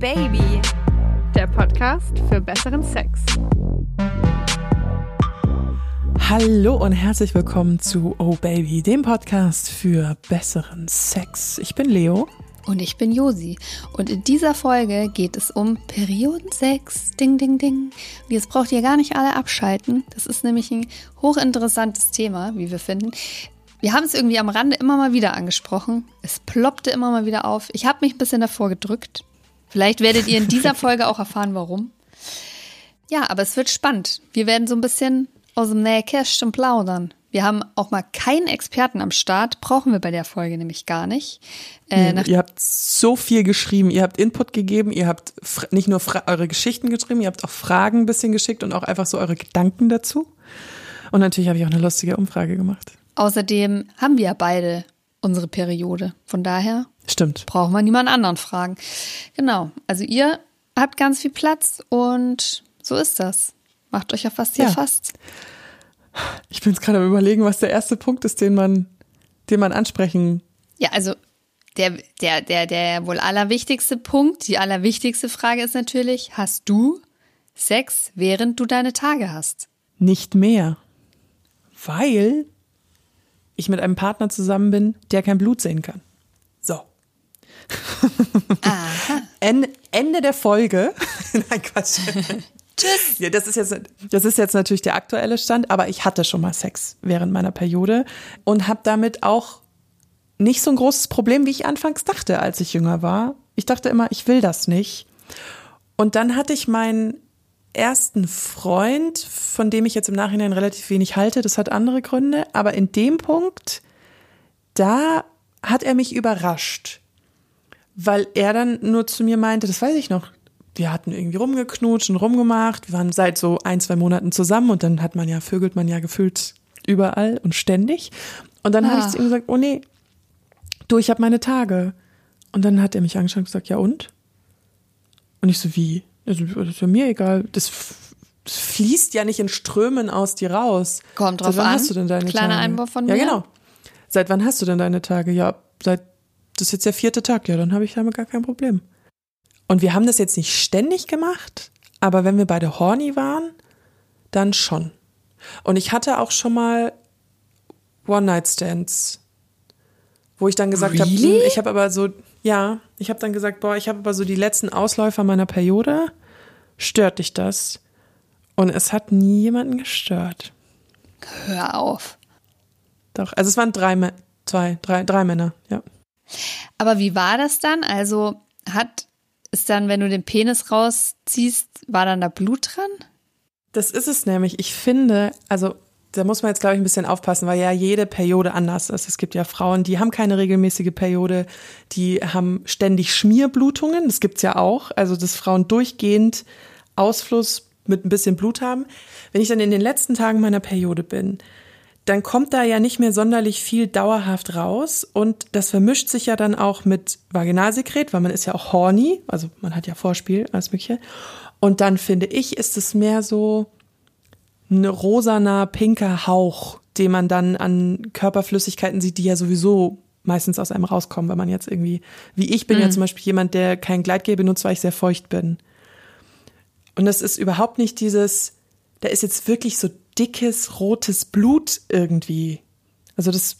Baby, der Podcast für besseren Sex. Hallo und herzlich willkommen zu Oh Baby, dem Podcast für besseren Sex. Ich bin Leo. Und ich bin Josi. Und in dieser Folge geht es um Periodensex. Ding, ding, ding. Und jetzt braucht ihr gar nicht alle abschalten. Das ist nämlich ein hochinteressantes Thema, wie wir finden. Wir haben es irgendwie am Rande immer mal wieder angesprochen. Es ploppte immer mal wieder auf. Ich habe mich ein bisschen davor gedrückt. Vielleicht werdet ihr in dieser Folge auch erfahren, warum. Ja, aber es wird spannend. Wir werden so ein bisschen aus dem Nähkästchen plaudern. Wir haben auch mal keinen Experten am Start, brauchen wir bei der Folge nämlich gar nicht. Äh, ihr habt so viel geschrieben, ihr habt Input gegeben, ihr habt nicht nur eure Geschichten geschrieben, ihr habt auch Fragen ein bisschen geschickt und auch einfach so eure Gedanken dazu. Und natürlich habe ich auch eine lustige Umfrage gemacht. Außerdem haben wir ja beide unsere Periode. Von daher Stimmt. brauchen wir niemand anderen fragen. Genau. Also ihr habt ganz viel Platz und so ist das. Macht euch ja fast hier ja. fast. Ich bin jetzt gerade am überlegen, was der erste Punkt ist, den man, den man ansprechen. Ja, also der, der, der, der wohl allerwichtigste Punkt, die allerwichtigste Frage ist natürlich, hast du Sex, während du deine Tage hast? Nicht mehr. Weil ich mit einem Partner zusammen bin, der kein Blut sehen kann. Aha. Ende der Folge. Nein, Quatsch. Tschüss. Ja, das ist jetzt, das ist jetzt natürlich der aktuelle Stand, aber ich hatte schon mal Sex während meiner Periode und habe damit auch nicht so ein großes Problem, wie ich anfangs dachte, als ich jünger war. Ich dachte immer, ich will das nicht. Und dann hatte ich meinen ersten Freund, von dem ich jetzt im Nachhinein relativ wenig halte. Das hat andere Gründe, aber in dem Punkt, da hat er mich überrascht, weil er dann nur zu mir meinte, das weiß ich noch, wir hatten irgendwie rumgeknutscht und rumgemacht. Wir waren seit so ein, zwei Monaten zusammen und dann hat man ja, vögelt man ja gefühlt überall und ständig. Und dann ah. habe ich zu ihm gesagt, oh nee, du, ich habe meine Tage. Und dann hat er mich angeschaut und gesagt, ja und? Und ich so, wie? Also, das ist ja mir egal. Das, das fließt ja nicht in Strömen aus dir raus. Kommt drauf seit wann an. Hast du denn deine Kleiner Tage? Einwurf von mir. Ja, genau. Seit wann hast du denn deine Tage? Ja, seit, das ist jetzt der vierte Tag. Ja, dann habe ich damit gar kein Problem. Und wir haben das jetzt nicht ständig gemacht, aber wenn wir beide horny waren, dann schon. Und ich hatte auch schon mal One-Night-Stands, wo ich dann gesagt really? habe, hm, ich habe aber so, ja, ich habe dann gesagt, boah, ich habe aber so die letzten Ausläufer meiner Periode. Stört dich das? Und es hat nie jemanden gestört. Hör auf. Doch, also es waren drei, zwei, drei, drei Männer, ja. Aber wie war das dann? Also hat ist dann, wenn du den Penis rausziehst, war dann da Blut dran? Das ist es nämlich. Ich finde, also da muss man jetzt, glaube ich, ein bisschen aufpassen, weil ja jede Periode anders ist. Es gibt ja Frauen, die haben keine regelmäßige Periode, die haben ständig Schmierblutungen. Das gibt's ja auch. Also, dass Frauen durchgehend Ausfluss mit ein bisschen Blut haben. Wenn ich dann in den letzten Tagen meiner Periode bin, dann kommt da ja nicht mehr sonderlich viel dauerhaft raus und das vermischt sich ja dann auch mit Vaginalsekret, weil man ist ja auch horny, also man hat ja Vorspiel, alles mögliche. Und dann finde ich, ist es mehr so ein rosaner, pinker Hauch, den man dann an Körperflüssigkeiten sieht, die ja sowieso meistens aus einem rauskommen, wenn man jetzt irgendwie, wie ich bin mhm. ja zum Beispiel jemand, der kein Gleitgel benutzt, weil ich sehr feucht bin. Und das ist überhaupt nicht dieses, da ist jetzt wirklich so dickes rotes Blut irgendwie. Also das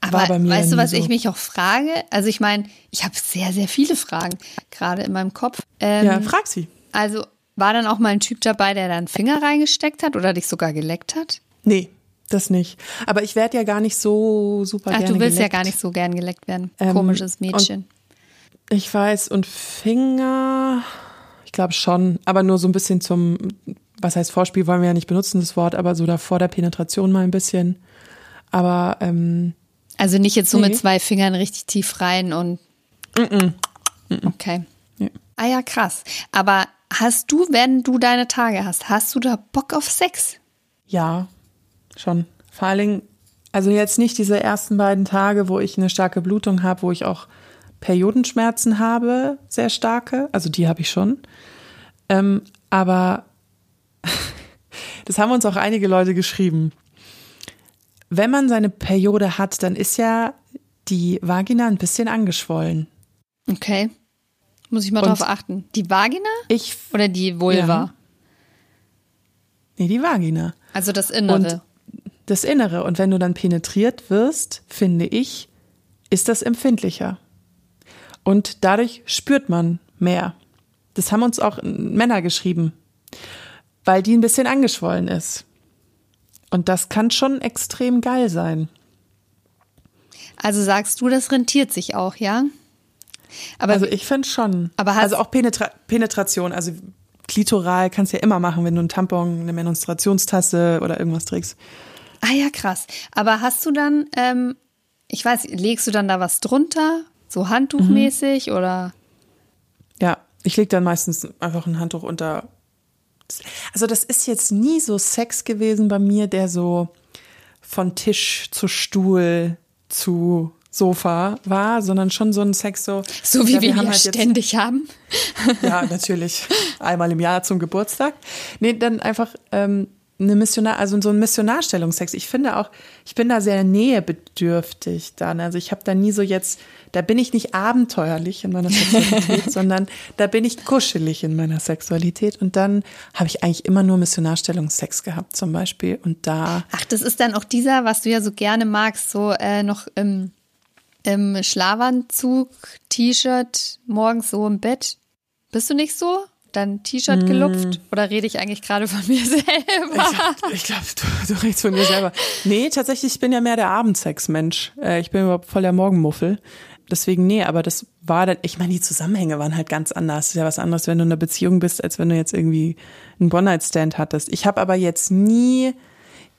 aber war bei mir weißt du, was so. ich mich auch frage? Also ich meine, ich habe sehr, sehr viele Fragen gerade in meinem Kopf. Ähm, ja, frag sie. Also war dann auch mal ein Typ dabei, der da einen Finger reingesteckt hat oder dich sogar geleckt hat? Nee, das nicht. Aber ich werde ja gar nicht so super Ach, gerne du willst geleckt. ja gar nicht so gern geleckt werden. Ähm, Komisches Mädchen. Ich weiß, und Finger, ich glaube schon, aber nur so ein bisschen zum was heißt Vorspiel, wollen wir ja nicht benutzen, das Wort, aber so da vor der Penetration mal ein bisschen. Aber ähm, also nicht jetzt so nee. mit zwei Fingern richtig tief rein und mm -mm. Mm okay. Ja. Ah ja, krass. Aber hast du, wenn du deine Tage hast, hast du da Bock auf Sex? Ja, schon. Vor allen Dingen, also jetzt nicht diese ersten beiden Tage, wo ich eine starke Blutung habe, wo ich auch Periodenschmerzen habe, sehr starke. Also die habe ich schon. Ähm, aber das haben uns auch einige Leute geschrieben. Wenn man seine Periode hat, dann ist ja die Vagina ein bisschen angeschwollen. Okay. Muss ich mal Und drauf achten. Die Vagina Ich, oder die Vulva? Ja. nee, die Vagina. Also das Innere. das Innere. Und wenn du dann penetriert wirst, finde ich, ist das empfindlicher. Und dadurch spürt man mehr. Das haben uns auch Männer geschrieben, weil die ein bisschen angeschwollen ist. Und das kann schon extrem geil sein. also sagst du, das rentiert sich auch, ja? Aber Also ich finde schon. Aber also auch Penetra Penetration, also klitoral kannst du ja immer machen, wenn du einen Tampon, eine Menstruationstasse oder irgendwas trägst. Ah ja, krass. Aber hast du dann, ähm, ich weiß, legst du dann da was drunter? So handtuchmäßig Mhm. oder? Ja, ich lege dann meistens einfach ein Handtuch unter. Also das ist jetzt nie so Sex gewesen bei mir, der so von Tisch zu Stuhl zu Sofa war, sondern schon so ein Sex so. So wie ja, wir, haben hier halt jetzt- ständig haben. Ja, natürlich. Einmal im Jahr zum Geburtstag. Nee, dann einfach ähm, eine Missionar, also so ein Missionarstellungsex. Ich finde auch, ich bin da sehr nähebedürftig dann. Also ich habe da nie so jetzt, da bin ich nicht abenteuerlich in meiner Sexualität, sondern da bin ich kuschelig in meiner Sexualität. Und dann habe ich eigentlich immer nur Missionarstellungsex gehabt zum Beispiel. Und da, Ach, das ist dann auch dieser, was du ja so gerne magst, so äh, noch im, im Schlafanzug, T-Shirt, morgens so im Bett. Bist du nicht so? Dann T-Shirt gelupft? Oder rede ich eigentlich gerade von mir selber? ich glaube, du, du redest von mir selber. Nee, tatsächlich, ich bin ja mehr der Abendsex-Mensch. Äh, Ich bin überhaupt voll der Morgenmuffel. Deswegen, nee, aber das war dann, ich meine, die Zusammenhänge waren halt ganz anders. Das ist ja was anderes, wenn du in einer Beziehung bist, als wenn du jetzt irgendwie einen One-Night-Stand hattest. Ich habe aber jetzt nie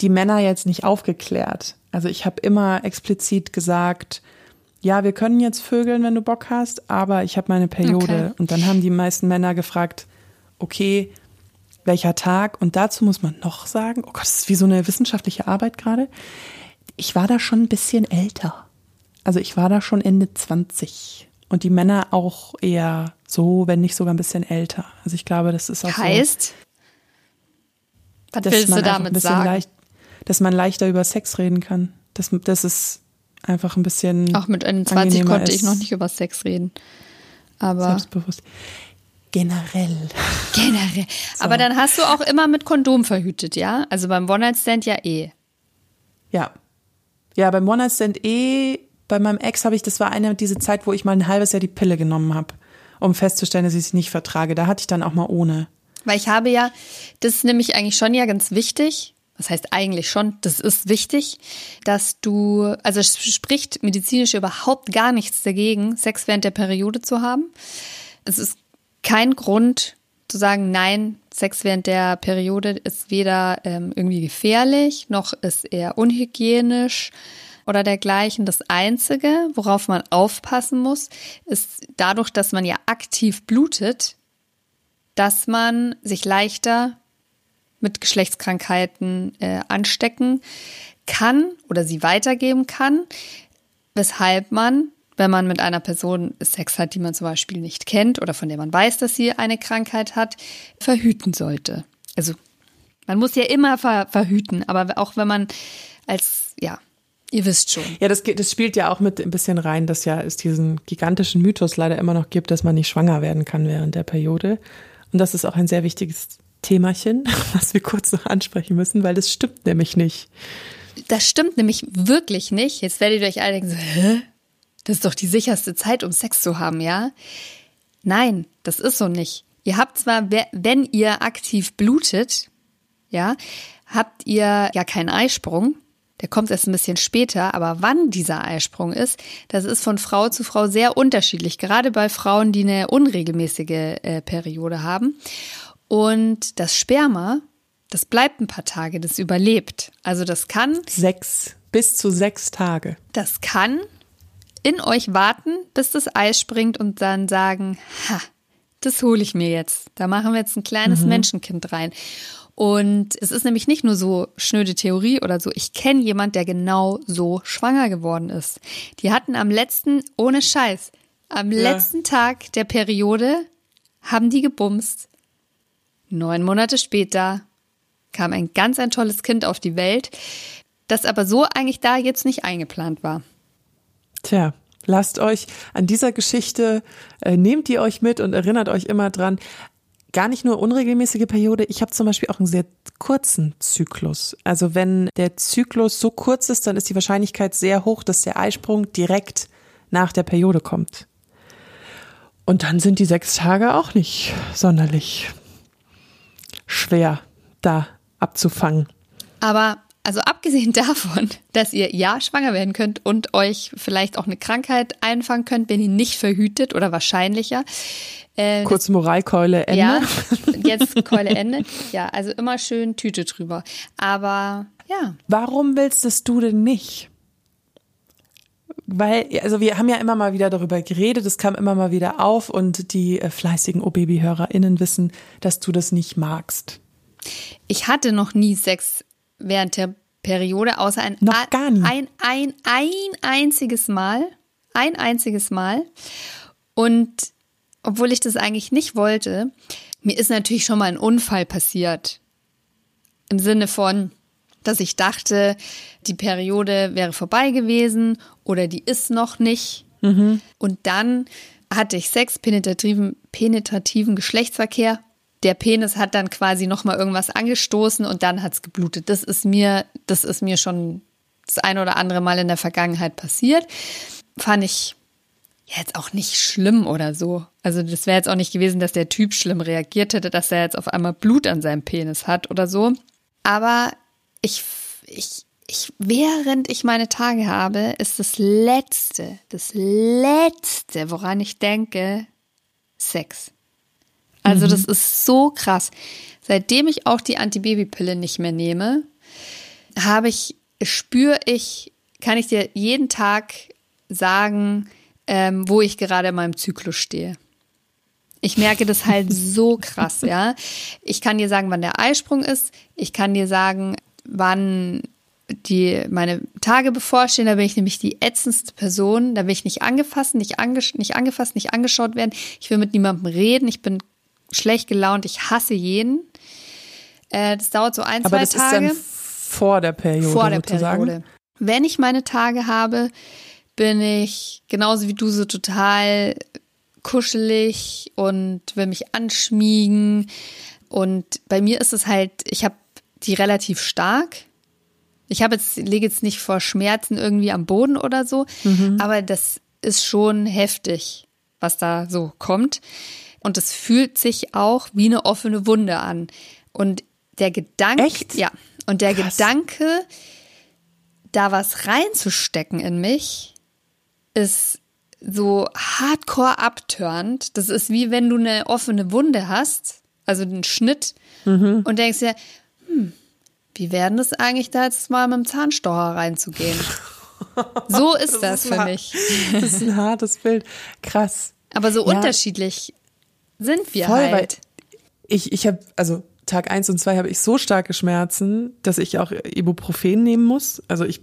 die Männer jetzt nicht aufgeklärt. Also ich habe immer explizit gesagt, ja, wir können jetzt vögeln, wenn du Bock hast, aber ich habe meine Periode. Okay. Und dann haben die meisten Männer gefragt, okay, welcher Tag? Und dazu muss man noch sagen, oh Gott, das ist wie so eine wissenschaftliche Arbeit gerade. Ich war da schon ein bisschen älter. Also ich war da schon Ende 20. Und die Männer auch eher so, wenn nicht sogar ein bisschen älter. Also ich glaube, das ist auch so, Heißt? Was dass willst du damit sagen? leicht, dass man leichter über Sex reden kann. Dass, dass es einfach ein bisschen Auch mit 21 angenehmer konnte ich noch nicht über Sex reden. Aber selbstbewusst. Generell. generell. Aber dann hast du auch immer mit Kondom verhütet, ja? Also beim One-Night-Stand ja eh. Ja. Ja, beim One Night Stand eh, bei meinem Ex habe ich, das war eine diese Zeit, wo ich mal ein halbes Jahr die Pille genommen habe, um festzustellen, dass ich sie nicht vertrage. Da hatte ich dann auch mal ohne. Weil ich habe ja, das ist nämlich eigentlich schon ja ganz wichtig. Was heißt eigentlich schon? Das ist wichtig, dass du, also es spricht medizinisch überhaupt gar nichts dagegen, Sex während der Periode zu haben. Es ist kein Grund zu sagen, nein, Sex während der Periode ist weder ähm, irgendwie gefährlich, noch ist er unhygienisch oder dergleichen. Das Einzige, worauf man aufpassen muss, ist dadurch, dass man ja aktiv blutet, dass man sich leichter mit Geschlechtskrankheiten äh, anstecken kann oder sie weitergeben kann, weshalb man, wenn man mit einer Person Sex hat, die man zum Beispiel nicht kennt oder von der man weiß, dass sie eine Krankheit hat, verhüten sollte. Also man muss ja immer ver verhüten, aber auch wenn man als, ja, ihr wisst schon. Ja, das, das spielt ja auch mit ein bisschen rein, dass ja es diesen gigantischen Mythos leider immer noch gibt, dass man nicht schwanger werden kann während der Periode. Und das ist auch ein sehr wichtiges Themachen, was wir kurz noch ansprechen müssen, weil das stimmt nämlich nicht. Das stimmt nämlich wirklich nicht. Jetzt werdet ihr euch alle denken so, hä? Das ist doch die sicherste Zeit, um Sex zu haben, ja? Nein, das ist so nicht. Ihr habt zwar, we- wenn ihr aktiv blutet, ja, habt ihr ja keinen Eisprung. Der kommt erst ein bisschen später, aber wann dieser Eisprung ist, das ist von Frau zu Frau sehr unterschiedlich. Gerade bei Frauen, die eine unregelmäßige äh, Periode haben. Und das Sperma, das bleibt ein paar Tage, das überlebt. Also das kann Sechs, bis zu sechs Tage. das kann in euch warten, bis das Eis springt und dann sagen, ha, das hole ich mir jetzt. Da machen wir jetzt ein kleines Menschenkind rein. Und es ist nämlich nicht nur so schnöde Theorie oder so. Ich kenne jemand, der genau so schwanger geworden ist. Die hatten am letzten, ohne Scheiß, am Ja. letzten Tag der Periode haben die gebumst. Neun Monate später kam ein ganz ein tolles Kind auf die Welt, das aber so eigentlich da jetzt nicht eingeplant war. Tja, Lasst euch an dieser Geschichte, äh, nehmt ihr euch mit und erinnert euch immer dran, gar nicht nur unregelmäßige Periode, ich habe zum Beispiel auch einen sehr kurzen Zyklus. Also wenn der Zyklus so kurz ist, dann ist die Wahrscheinlichkeit sehr hoch, dass der Eisprung direkt nach der Periode kommt. Und dann sind die sechs Tage auch nicht sonderlich schwer da abzufangen. Aber also abgesehen davon, dass ihr ja schwanger werden könnt und euch vielleicht auch eine Krankheit einfangen könnt, wenn ihr nicht verhütet oder wahrscheinlicher. Äh, Kurz Moralkeule Ende. Ja, jetzt Keule Ende. Ja, also immer schön Tüte drüber. Aber ja. Warum willst du denn nicht? Weil, also wir haben ja immer mal wieder darüber geredet, es kam immer mal wieder auf und die äh, fleißigen O-Baby-HörerInnen wissen, dass du das nicht magst. Ich hatte noch nie Sex während der Periode, außer ein, Noch gar nie. ein, ein, ein einziges Mal. Ein einziges Mal. Und obwohl ich das eigentlich nicht wollte, mir ist natürlich schon mal ein Unfall passiert. Im Sinne von, dass ich dachte, die Periode wäre vorbei gewesen oder die ist noch nicht. Mhm. Und dann hatte ich Sex, penetrativen, penetrativen Geschlechtsverkehr der Penis hat dann quasi noch mal irgendwas angestoßen und dann hat es geblutet. Das ist mir, das ist mir schon das ein oder andere Mal in der Vergangenheit passiert. Fand ich jetzt auch nicht schlimm oder so. Also das wäre jetzt auch nicht gewesen, dass der Typ schlimm reagiert hätte, dass er jetzt auf einmal Blut an seinem Penis hat oder so. Aber ich, ich, ich, während ich meine Tage habe, ist das Letzte, das Letzte, woran ich denke, Sex. Also mhm. das ist so krass. Seitdem ich auch die Antibabypille nicht mehr nehme, habe ich, spüre ich, kann ich dir jeden Tag sagen, ähm, wo ich gerade in meinem Zyklus stehe. Ich merke das halt so krass, ja. Ich kann dir sagen, wann der Eisprung ist. Ich kann dir sagen, wann die meine Tage bevorstehen. Da bin ich nämlich die ätzendste Person. Da will ich nicht angefasst, nicht, ange, nicht angefasst, nicht angeschaut werden. Ich will mit niemandem reden. Ich bin schlecht gelaunt, ich hasse jeden. Äh, das dauert so ein, Aber zwei das Tage. Ist dann vor der Periode. Vor der sozusagen. Periode. Wenn ich meine Tage habe, bin ich genauso wie du so total kuschelig und will mich anschmiegen. Und bei mir ist es halt, ich habe die relativ stark. Ich habe jetzt, lege jetzt nicht vor Schmerzen irgendwie am Boden oder so, mhm. aber das ist schon heftig, was da so kommt. Und es fühlt sich auch wie eine offene Wunde an. Und der Gedanke, Echt? ja, und der Krass. Gedanke, da was reinzustecken in mich, ist so hardcore abtörend. Das ist wie wenn du eine offene Wunde hast, also einen Schnitt, mhm. und denkst dir, wie werden das eigentlich da jetzt mal mit dem Zahnstocher reinzugehen? So ist das, das ist für mich. Das ist ein hartes Bild. Krass. Aber so ja. unterschiedlich sind wir Voll, halt. ich, ich habe, also Tag eins und zwei habe ich so starke Schmerzen, dass ich auch Ibuprofen nehmen muss. Also ich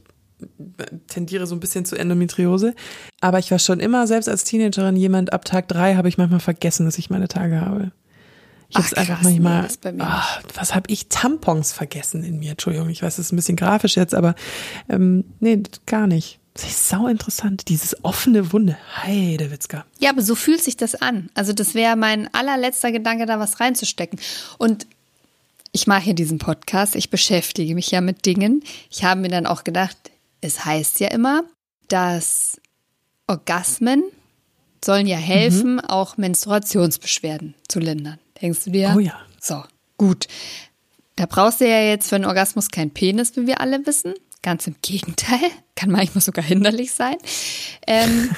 tendiere so ein bisschen zu Endometriose. Aber ich war schon immer, selbst als Teenagerin, jemand, ab Tag drei habe ich manchmal vergessen, dass ich meine Tage habe. Ich habe einfach manchmal, nee, oh, was habe ich, Tampons vergessen in mir. Entschuldigung, ich weiß, das ist ein bisschen grafisch jetzt, aber ähm, nee, gar nicht. Das ist sau interessant, dieses offene Wunde. Heidewitzka. Ja, aber so fühlt sich das an. Also das wäre mein allerletzter Gedanke, da was reinzustecken. Und ich mache hier diesen Podcast, ich beschäftige mich ja mit Dingen. Ich habe mir dann auch gedacht, es heißt ja immer, dass Orgasmen sollen ja helfen, mhm. auch Menstruationsbeschwerden zu lindern. Denkst du dir? Oh ja. So, gut. Da brauchst du ja jetzt für einen Orgasmus keinen Penis, wie wir alle wissen. Ganz im Gegenteil, kann manchmal sogar hinderlich sein. Ähm,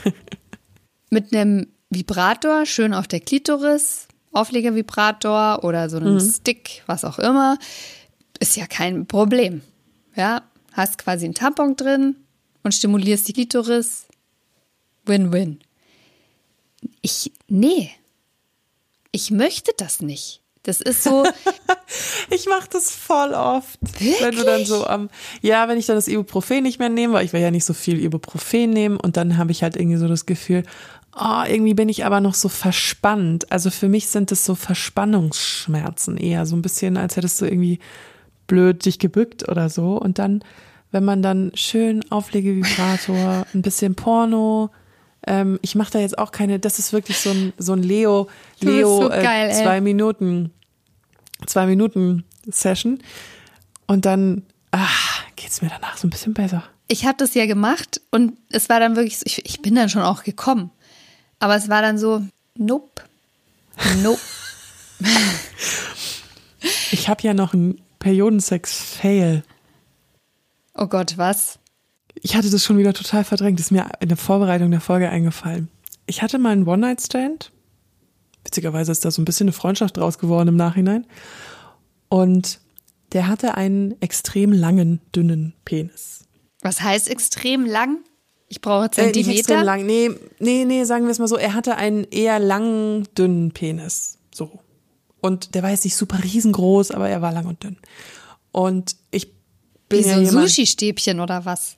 mit einem Vibrator, schön auf der Klitoris, Auflegervibrator oder so einem mhm. Stick, was auch immer, ist ja kein Problem. Ja, hast quasi einen Tampon drin und stimulierst die Klitoris. Win-win. Ich, nee. Ich möchte das nicht. Das ist so. ich mache das voll oft. Wirklich? Wenn du dann so am, ja, wenn ich dann das Ibuprofen nicht mehr nehme, weil ich will ja nicht so viel Ibuprofen nehmen und dann habe ich halt irgendwie so das Gefühl, oh, irgendwie bin ich aber noch so verspannt. Also für mich sind es so Verspannungsschmerzen eher, so ein bisschen, als hättest du irgendwie blöd dich gebückt oder so. Und dann, wenn man dann schön Auflegevibrator, ein bisschen Porno, Ähm, ich mache da jetzt auch keine, das ist wirklich so ein, so ein Leo, Leo so geil, äh, zwei Minuten, zwei Minuten Session. Und dann ach, geht's mir danach so ein bisschen besser. Ich habe das ja gemacht und es war dann wirklich so, ich, ich bin dann schon auch gekommen. Aber es war dann so, nope, nope. ich habe ja noch einen Periodensex-Fail. Oh Gott, was? Ich hatte das schon wieder total verdrängt. Das ist mir in der Vorbereitung der Folge eingefallen. Ich hatte mal einen One-Night-Stand. Witzigerweise ist da so ein bisschen eine Freundschaft draus geworden im Nachhinein. Und der hatte einen extrem langen, dünnen Penis. Was heißt extrem lang? Ich brauche Zentimeter. Äh, extrem lang. Nee, nee, nee, sagen wir es mal so. Er hatte einen eher langen, dünnen Penis. So. Und der war jetzt nicht super riesengroß, aber er war lang und dünn. Und ich bin Wie ja so ein jemand, Sushi-Stäbchen oder was?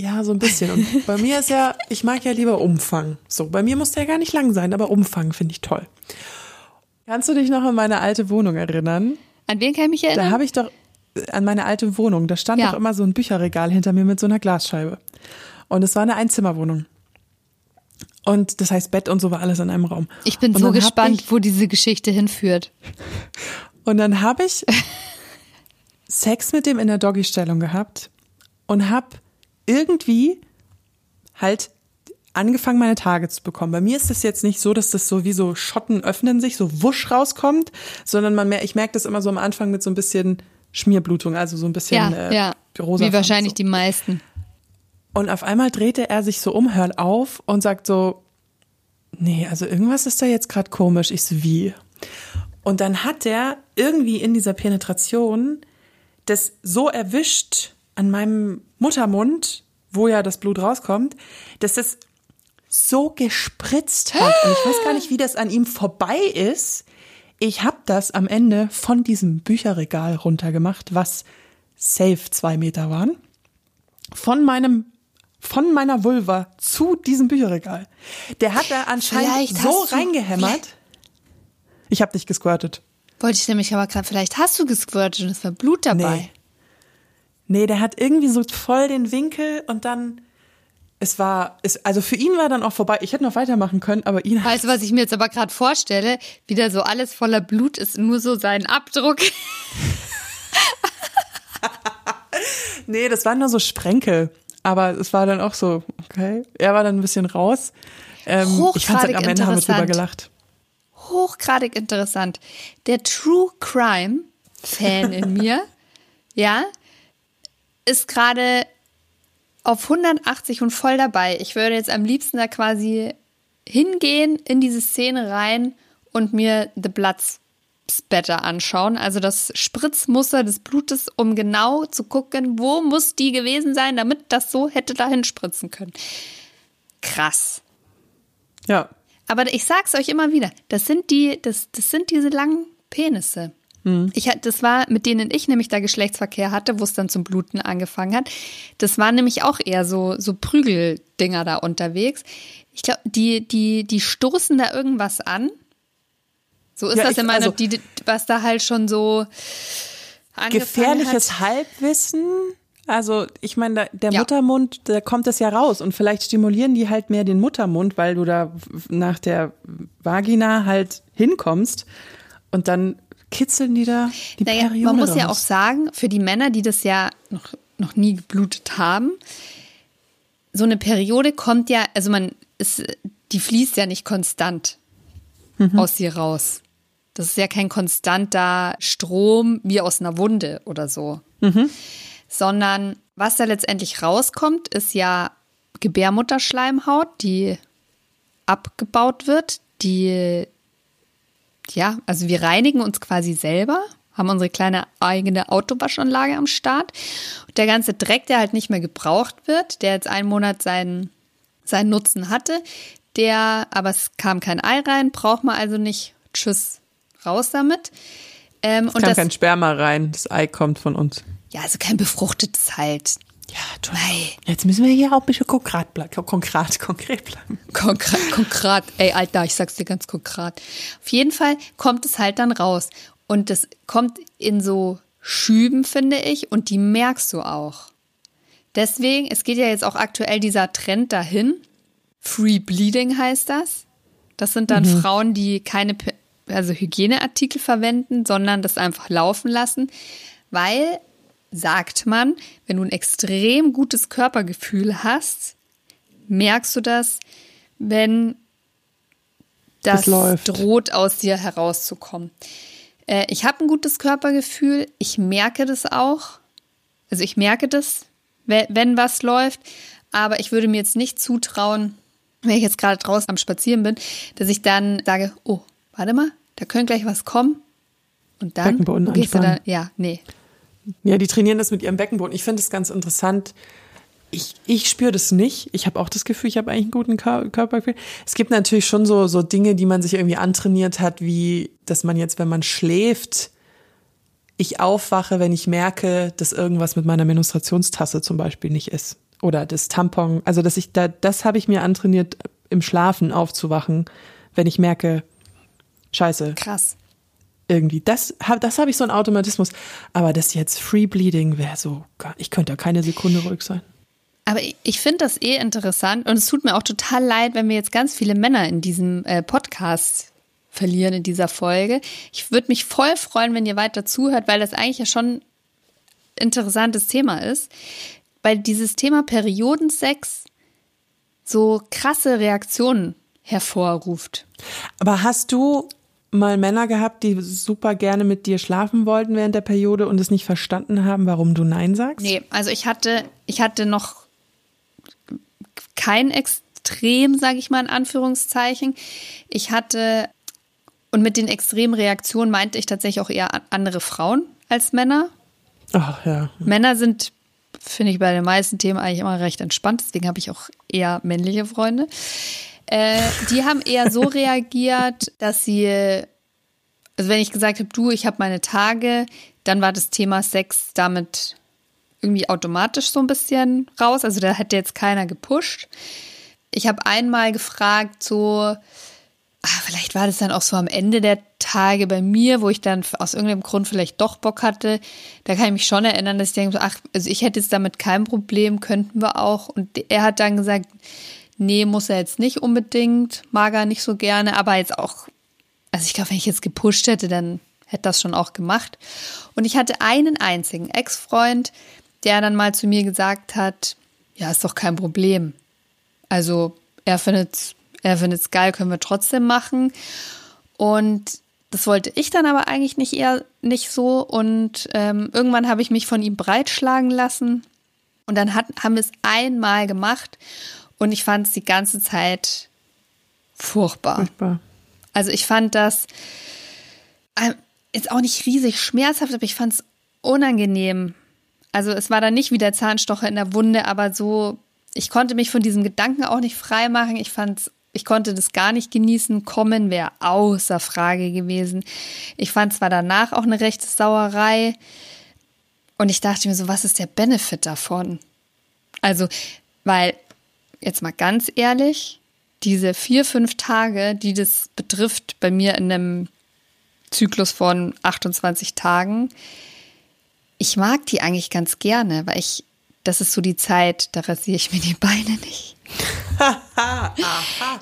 Ja, so ein bisschen. Und bei mir ist ja, ich mag ja lieber Umfang. So, bei mir muss der gar nicht lang sein, aber Umfang finde ich toll. Kannst du dich noch an meine alte Wohnung erinnern? An wen kann ich mich erinnern? Da habe ich doch an meine alte Wohnung, da stand Ja. doch immer so ein Bücherregal hinter mir mit so einer Glasscheibe. Und es war eine Einzimmerwohnung. Und das heißt, Bett und so war alles in einem Raum. ich bin und so gespannt, Ich, wo diese Geschichte hinführt. und dann habe ich Sex mit dem in der Doggy-Stellung gehabt und habe irgendwie halt angefangen, meine Tage zu bekommen. Bei mir ist das jetzt nicht so, dass das so wie so Schotten öffnen sich, so wusch rauskommt, sondern man mer ich merke das immer so am Anfang mit so ein bisschen Schmierblutung, also so ein bisschen Ja, äh, ja. rosa. Wie wahrscheinlich so. die meisten. Und auf einmal drehte er sich so um, hört auf und sagt so, nee, also irgendwas ist da jetzt gerade komisch. Ich so, wie? Und dann hat er irgendwie in dieser Penetration das so erwischt an meinem Muttermund, wo ja das Blut rauskommt, dass das so gespritzt hat. Und ich weiß gar nicht, wie das an ihm vorbei ist. Ich habe das am Ende von diesem Bücherregal runtergemacht, was safe zwei Meter waren von meinem von meiner Vulva zu diesem Bücherregal. Der hat da anscheinend Vielleicht so reingehämmert. Ich habe nicht gesquirtet. Wollte ich nämlich aber gerade, vielleicht hast du gesquirtet und es war Blut dabei. Nee. Nee, der hat irgendwie so voll den Winkel und dann es war es also für ihn war dann auch vorbei. Ich hätte noch weitermachen können, aber ihn Weißt du, was ich mir jetzt aber gerade vorstelle? Wieder so alles voller Blut ist, nur so sein Abdruck. Nee, das waren nur so Sprenkel, aber es war dann auch so, okay. Er war dann ein bisschen raus. Ähm, ich fand's halt am Ende haben wir drüber gelacht. Hochgradig interessant. Der True Crime Fan in mir, ja, ist gerade auf 180 und voll dabei. Ich würde jetzt am liebsten da quasi hingehen in diese Szene rein und mir The Blood Spatter anschauen, also das Spritzmuster des Blutes, um genau zu gucken, wo muss die gewesen sein, damit das so hätte dahin spritzen können. Krass. Ja. Aber ich sag's euch immer wieder, das sind die, das, das sind diese langen Penisse. Ich, hat- das war, mit denen ich nämlich da Geschlechtsverkehr hatte, wo es dann zum Bluten angefangen hat. Das waren nämlich auch eher so, so Prügeldinger da unterwegs. Ich glaube, die, die, die stoßen da irgendwas an. So ist Ja, das ich- in meiner, also- die, was da halt schon so angefangen gefährliches hat. Halbwissen. Also ich meine, da- der Ja. Muttermund, da kommt es ja raus und vielleicht stimulieren die halt mehr den Muttermund, weil du da nach der Vagina halt hinkommst und dann kitzeln die da die Naja, Periode man muss raus. ja auch sagen, für die Männer, die das ja noch, noch nie geblutet haben, so eine Periode kommt ja, also man, ist, die fließt ja nicht konstant aus dir raus. Das ist ja kein konstanter Strom wie aus einer Wunde oder so. Sondern was da letztendlich rauskommt, ist ja Gebärmutterschleimhaut, die abgebaut wird, die ja, also wir reinigen uns quasi selber, haben unsere kleine eigene Autowaschanlage am Start. Und der ganze Dreck, der halt nicht mehr gebraucht wird, der jetzt einen Monat seinen, seinen Nutzen hatte, der, aber es kam kein Ei rein, braucht man also nicht. Tschüss, raus damit. Ähm, Es und kam das, kein Sperma rein, das Ei kommt von uns. ja, also kein befruchtetes halt. Ja. Mei. Jetzt müssen wir hier auch ein bisschen konkret bleiben. Konkret, konkret bleiben. Konkret, konkret. Ey, Alter, ich sag's dir ganz konkret. Auf jeden Fall kommt es halt dann raus. Und das kommt in so Schüben, finde ich, und die merkst du auch. Deswegen, es geht ja jetzt auch aktuell dieser Trend dahin, Free Bleeding heißt das. Das sind dann mhm. Frauen, die keine also Hygieneartikel verwenden, sondern das einfach laufen lassen, weil sagt man, wenn du ein extrem gutes Körpergefühl hast, merkst du das, wenn das, das droht aus dir herauszukommen. Äh, ich habe ein gutes Körpergefühl, ich merke das auch. Also ich merke das, wenn, wenn was läuft, aber ich würde mir jetzt nicht zutrauen, wenn ich jetzt gerade draußen am Spazieren bin, dass ich dann sage, oh, warte mal, da könnte gleich was kommen. Und dann gehst du dann, ja, nee. Ja, die trainieren das mit ihrem Beckenboden. Ich finde es ganz interessant. Ich, ich spüre das nicht. Ich habe auch das Gefühl, ich habe eigentlich einen guten Körpergefühl. Es gibt natürlich schon so, so Dinge, die man sich irgendwie antrainiert hat, wie, dass man jetzt, wenn man schläft, ich aufwache, wenn ich merke, dass irgendwas mit meiner Menstruationstasse zum Beispiel nicht ist. Oder das Tampon. Also, dass ich da, das habe ich mir antrainiert, im Schlafen aufzuwachen, wenn ich merke, scheiße. Krass irgendwie. Das, das habe ich so ein Automatismus. Aber das jetzt Free Bleeding wäre so, ich könnte da keine Sekunde ruhig sein. Aber ich finde das eh interessant und es tut mir auch total leid, wenn wir jetzt ganz viele Männer in diesem äh, Podcast verlieren in dieser Folge. Ich würde mich voll freuen, wenn ihr weiter zuhört, weil das eigentlich ja schon ein interessantes Thema ist. Weil dieses Thema Periodensex so krasse Reaktionen hervorruft. Aber hast du mal Männer gehabt, die super gerne mit dir schlafen wollten während der Periode und es nicht verstanden haben, warum du Nein sagst? Nee, also ich hatte, ich hatte noch kein Extrem, sage ich mal in Anführungszeichen. Ich hatte, und mit den extremen Reaktionen meinte ich tatsächlich auch eher andere Frauen als Männer. Ach ja. Männer sind, finde ich, bei den meisten Themen eigentlich immer recht entspannt. Deswegen habe ich auch eher männliche Freunde. Äh, die haben eher so reagiert, dass sie, also wenn ich gesagt habe, du, ich habe meine Tage, dann war das Thema Sex damit irgendwie automatisch so ein bisschen raus. Also da hätte jetzt keiner gepusht. Ich habe einmal gefragt, so, ach, vielleicht war das dann auch so am Ende der Tage bei mir, wo ich dann aus irgendeinem Grund vielleicht doch Bock hatte. Da kann ich mich schon erinnern, dass ich denke, ach, also ich hätte jetzt damit kein Problem, könnten wir auch. Und er hat dann gesagt, nee, muss er jetzt nicht unbedingt, mag er nicht so gerne, aber jetzt auch, also ich glaube, wenn ich jetzt gepusht hätte, dann hätte das schon auch gemacht. Und ich hatte einen einzigen Ex-Freund, der dann mal zu mir gesagt hat, ja, ist doch kein Problem. Also er findet er findet's geil, können wir trotzdem machen. Und das wollte ich dann aber eigentlich nicht eher nicht so. Und ähm, irgendwann habe ich mich von ihm breitschlagen lassen. Und dann hat, haben wir es einmal gemacht. Und ich fand es die ganze Zeit furchtbar. furchtbar. Also ich fand das äh, jetzt auch nicht riesig schmerzhaft, aber ich fand es unangenehm. Also es war dann nicht wie der Zahnstocher in der Wunde, aber so, ich konnte mich von diesem Gedanken auch nicht frei machen. Ich fand ich konnte das gar nicht genießen. Kommen wäre außer Frage gewesen. Ich fand zwar danach auch eine rechte Sauerei. Und ich dachte mir so, was ist der Benefit davon? Also, weil jetzt mal ganz ehrlich, diese vier, fünf Tage, die das betrifft, bei mir in einem Zyklus von 28 Tagen, ich mag die eigentlich ganz gerne, weil ich, das ist so die Zeit, da rasiere ich mir die Beine nicht.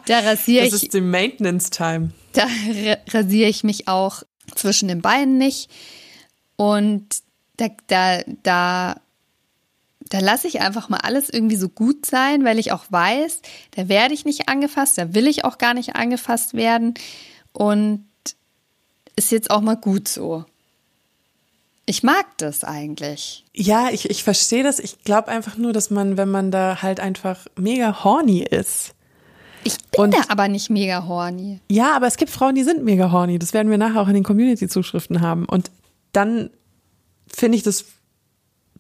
da rasiere ich. Das ist die Maintenance Time. Da rasiere ich mich auch zwischen den Beinen nicht. Und da, da, da da lasse ich einfach mal alles irgendwie so gut sein, weil ich auch weiß, da werde ich nicht angefasst, da will ich auch gar nicht angefasst werden und ist jetzt auch mal gut so. Ich mag das eigentlich. Ja, ich, ich verstehe das. Ich glaube einfach nur, dass man, wenn man da halt einfach mega horny ist. Ich bin und, da aber nicht mega horny. Ja, aber es gibt Frauen, die sind mega horny. Das werden wir nachher auch in den Community-Zuschriften haben. Und dann finde ich das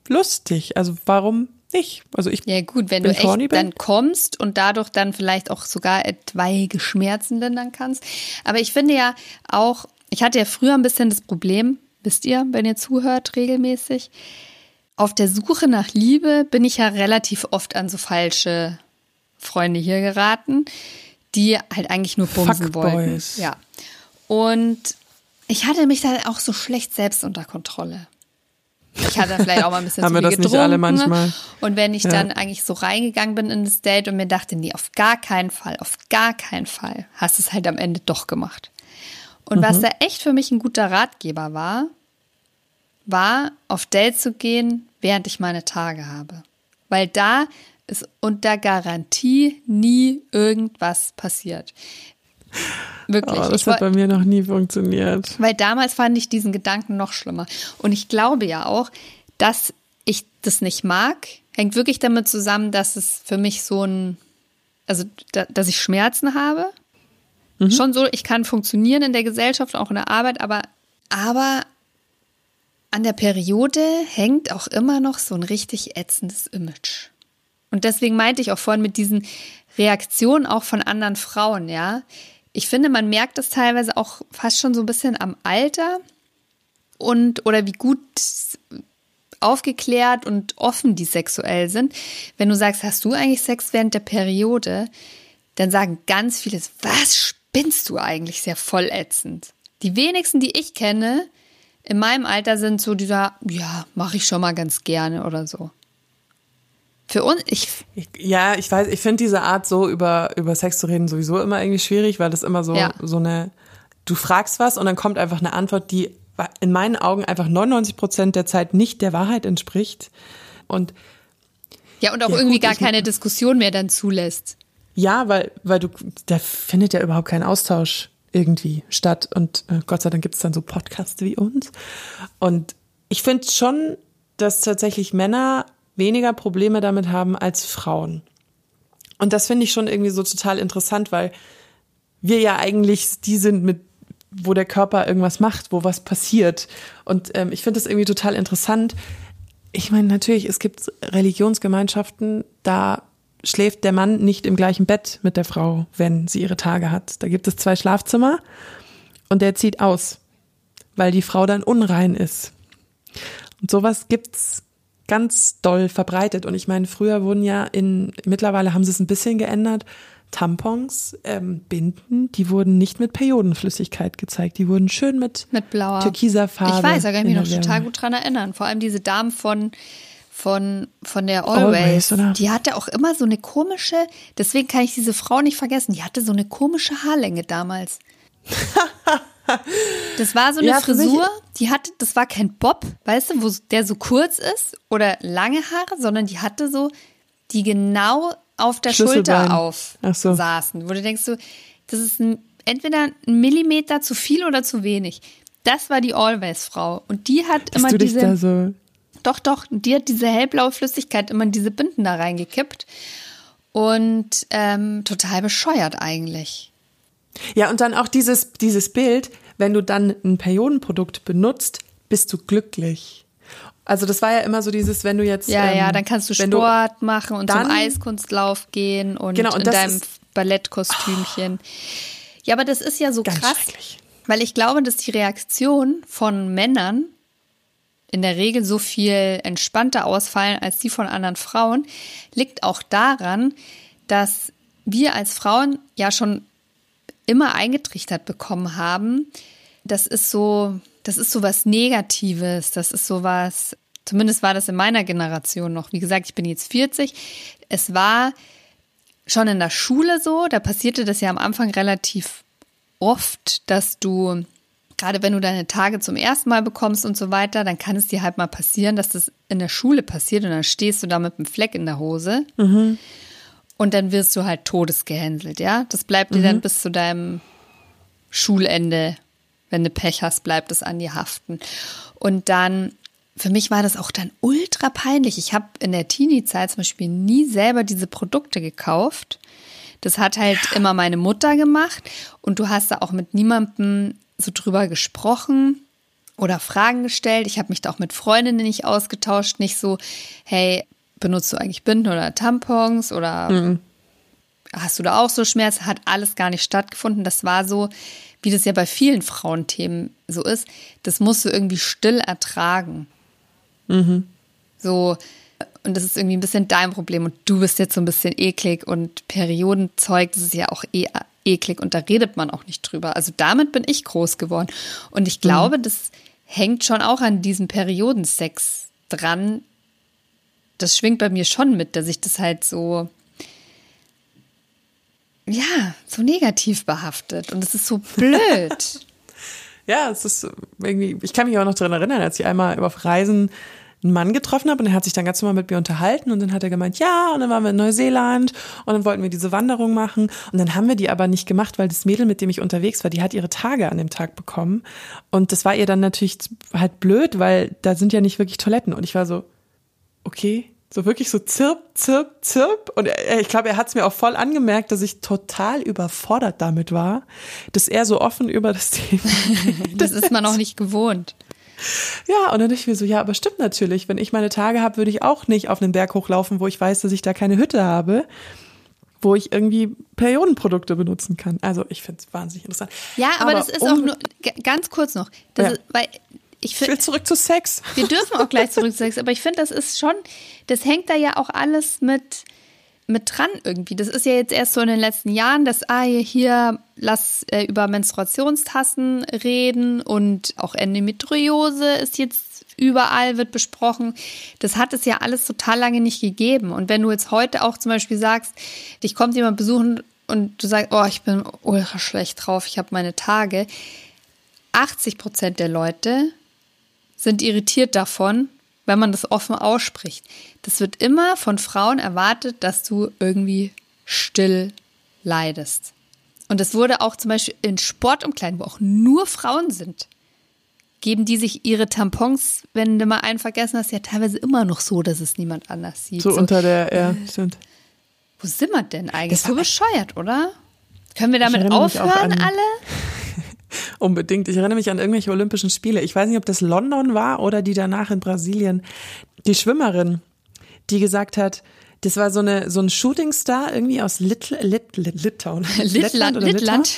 lustig. Also warum nicht? Also ich ja gut, wenn du echt bin. dann kommst und dadurch dann vielleicht auch sogar etwaige Schmerzen lindern kannst. Aber ich finde ja auch, ich hatte ja früher ein bisschen das Problem, wisst ihr, wenn ihr zuhört regelmäßig, auf der Suche nach Liebe bin ich ja relativ oft an so falsche Freunde hier geraten, die halt eigentlich nur bumsen wollten. Ja. Und ich hatte mich dann auch so schlecht selbst unter Kontrolle. Ich hatte vielleicht auch mal ein bisschen Haben zu wir viel das nicht getrunken. alle manchmal? Und wenn ich Ja. dann eigentlich so reingegangen bin in das Date und mir dachte, nee, auf gar keinen Fall, auf gar keinen Fall, hast du es halt am Ende doch gemacht. Und Mhm. was da echt für mich ein guter Ratgeber war, war, auf Date zu gehen, während ich meine Tage habe. Weil da ist unter Garantie nie irgendwas passiert. Wirklich. Oh, das hat bei mir noch nie funktioniert. weil damals fand ich diesen Gedanken noch schlimmer. Und ich glaube ja auch, dass ich das nicht mag, hängt wirklich damit zusammen, dass es für mich so ein, also da, dass ich Schmerzen habe. Schon so, ich kann funktionieren in der Gesellschaft, auch in der Arbeit, aber, aber an der Periode hängt auch immer noch so ein richtig ätzendes Image. Und deswegen meinte ich auch vorhin mit diesen Reaktionen auch von anderen Frauen, ja. Ich finde, man merkt es teilweise auch fast schon so ein bisschen am Alter und oder wie gut aufgeklärt und offen die sexuell sind. Wenn du sagst, hast du eigentlich Sex während der Periode, dann sagen ganz viele, was spinnst du eigentlich? Ja voll ätzend. Die wenigsten, die ich kenne, in meinem Alter sind so dieser, ja, mache ich schon mal ganz gerne oder so. Für uns, ich, Ich, ja, ich weiß, ich finde diese Art so über, über Sex zu reden sowieso immer irgendwie schwierig, weil das immer so, Ja. so eine, du fragst was und dann kommt einfach eine Antwort, die in meinen Augen einfach 99 Prozent der Zeit nicht der Wahrheit entspricht. Und ja, und auch Ja, irgendwie gut, gar ich- keine Diskussion mehr dann zulässt. ja, weil, weil du, da findet ja überhaupt kein Austausch irgendwie statt. Und äh, Gott sei Dank gibt es dann so Podcasts wie uns. Und ich finde schon, dass tatsächlich Männer weniger Probleme damit haben als Frauen. Und das finde ich schon irgendwie so total interessant, weil wir ja eigentlich die sind, mit wo der Körper irgendwas macht, wo was passiert. Und ähm, ich finde das irgendwie total interessant. Ich meine, natürlich, es gibt Religionsgemeinschaften, da schläft der Mann nicht im gleichen Bett mit der Frau, wenn sie ihre Tage hat. Da gibt es zwei Schlafzimmer und der zieht aus, weil die Frau dann unrein ist. Und sowas gibt's ganz doll verbreitet. Und ich meine, früher wurden ja in, mittlerweile haben sie es ein bisschen geändert. Tampons, ähm, Binden, die wurden nicht mit Periodenflüssigkeit gezeigt. Die wurden schön mit, Mit blauer. türkiser Farbe. Ich weiß, da kann ich mich noch total gut dran erinnern. Vor allem diese Dame von, von, von der Always, Always. Die hatte auch immer so eine komische, deswegen kann ich diese Frau nicht vergessen, die hatte so eine komische Haarlänge damals. Das war so eine Ja, Frisur, die hatte, das war kein Bob, weißt du, wo der so kurz ist oder lange Haare, sondern die hatte so, die genau auf der. Schulter auf so. saßen. Wo du denkst so, das ist ein, entweder ein Millimeter zu viel oder zu wenig. Das war die Always-Frau. Und die hat Dass immer du dich diese. da so Doch, doch, die hat diese hellblaue Flüssigkeit immer in diese Binden da reingekippt. Und ähm, total bescheuert eigentlich. Ja, und dann auch dieses, dieses Bild, wenn du dann ein Periodenprodukt benutzt, bist du glücklich. Also das war ja immer so dieses, wenn du jetzt. Ja, ähm, ja, dann kannst du Sport machen und dann- zum Eiskunstlauf gehen und, Genau, und in deinem ist- Ballettkostümchen. Ja, aber das ist ja so krass, weil ich glaube, dass die Reaktion von Männern in der Regel so viel entspannter ausfallen als die von anderen Frauen, liegt auch daran, dass wir als Frauen ja schon immer eingetrichtert bekommen haben. Das ist so, das ist so was Negatives, das ist so was, zumindest war das in meiner Generation noch. Wie gesagt, ich bin jetzt 40. Es war schon in der Schule so, da passierte das ja am Anfang relativ oft, dass du, gerade wenn du deine Tage zum ersten Mal bekommst und so weiter, dann kann es dir halt mal passieren, dass das in der Schule passiert und dann stehst du da mit einem Fleck in der Hose und dann wirst du halt todesgehänselt, ja. Das bleibt dir dann bis zu deinem Schulende, wenn du Pech hast, bleibt es an dir haften. Und dann, für mich war das auch dann ultra peinlich. Ich habe in der Teenie-Zeit zum Beispiel nie selber diese Produkte gekauft. Das hat halt immer meine Mutter gemacht und du hast da auch mit niemandem so drüber gesprochen oder Fragen gestellt. Ich habe mich da auch mit Freundinnen nicht ausgetauscht, nicht so, hey, benutzt du eigentlich Binden oder Tampons oder hast du da auch so Schmerz? Hat alles gar nicht stattgefunden. Das war so, wie das ja bei vielen Frauenthemen so ist. Das musst du irgendwie still ertragen. So, und das ist irgendwie ein bisschen dein Problem und du bist jetzt so ein bisschen eklig und Periodenzeug, das ist ja auch eh eklig und da redet man auch nicht drüber. Also damit bin ich groß geworden und ich glaube, das hängt schon auch an diesem Periodensex dran, das schwingt bei mir schon mit, dass ich das halt so, ja, so negativ behaftet. Und es ist so blöd. ja, es ist irgendwie, ich kann mich auch noch daran erinnern, als ich einmal auf Reisen einen Mann getroffen habe und er hat sich dann ganz normal mit mir unterhalten und dann hat er gemeint, ja, und dann waren wir in Neuseeland und dann wollten wir diese Wanderung machen und dann haben wir die aber nicht gemacht, weil das Mädel, mit dem ich unterwegs war, die hat ihre Tage an dem Tag bekommen und das war ihr dann natürlich halt blöd, weil da sind ja nicht wirklich Toiletten und ich war so, okay, so wirklich so zirp, zirp, zirp. Und er, ich glaube, er hat es mir auch voll angemerkt, dass ich total überfordert damit war, dass er so offen über das Thema. das ist man auch nicht gewohnt. Ja, und dann dachte ich mir so, ja, aber stimmt natürlich. Wenn ich meine Tage habe, würde ich auch nicht auf einen Berg hochlaufen, wo ich weiß, dass ich da keine Hütte habe, wo ich irgendwie Periodenprodukte benutzen kann. Also ich finde es wahnsinnig interessant. Ja, aber, aber das ist um, auch nur, ganz kurz noch, das ja. ist, weil ich, ich will zurück zu Sex. Wir dürfen auch gleich zurück zu Sex, aber ich finde, das ist schon, das hängt da ja auch alles mit, mit dran irgendwie. Das ist ja jetzt erst so in den letzten Jahren, dass, ah, hier, lass äh, über Menstruationstassen reden und auch Endometriose ist jetzt überall, wird besprochen. Das hat es ja alles total lange nicht gegeben. Und wenn du jetzt heute auch zum Beispiel sagst, dich kommt jemand besuchen und du sagst, oh, ich bin ultra schlecht drauf, ich habe meine Tage. 80 Prozent der Leute sind irritiert davon, wenn man das offen ausspricht. Das wird immer von Frauen erwartet, dass du irgendwie still leidest. Und es wurde auch zum Beispiel in Sportumkleiden, wo auch nur Frauen sind, geben die sich ihre Tampons, wenn du mal einen vergessen hast, ja teilweise immer noch so, dass es niemand anders sieht. So, so unter der, ja, äh, stimmt. Wo sind wir denn eigentlich? Das so bescheuert, oder? Können wir damit aufhören, alle? Unbedingt. Ich erinnere mich an irgendwelche Olympischen Spiele. Ich weiß nicht, ob das London war oder die danach in Brasilien. Die Schwimmerin, die gesagt hat, das war so eine so ein Shootingstar irgendwie aus Lit, Lit, Lit, Litauen. Littland, Littland.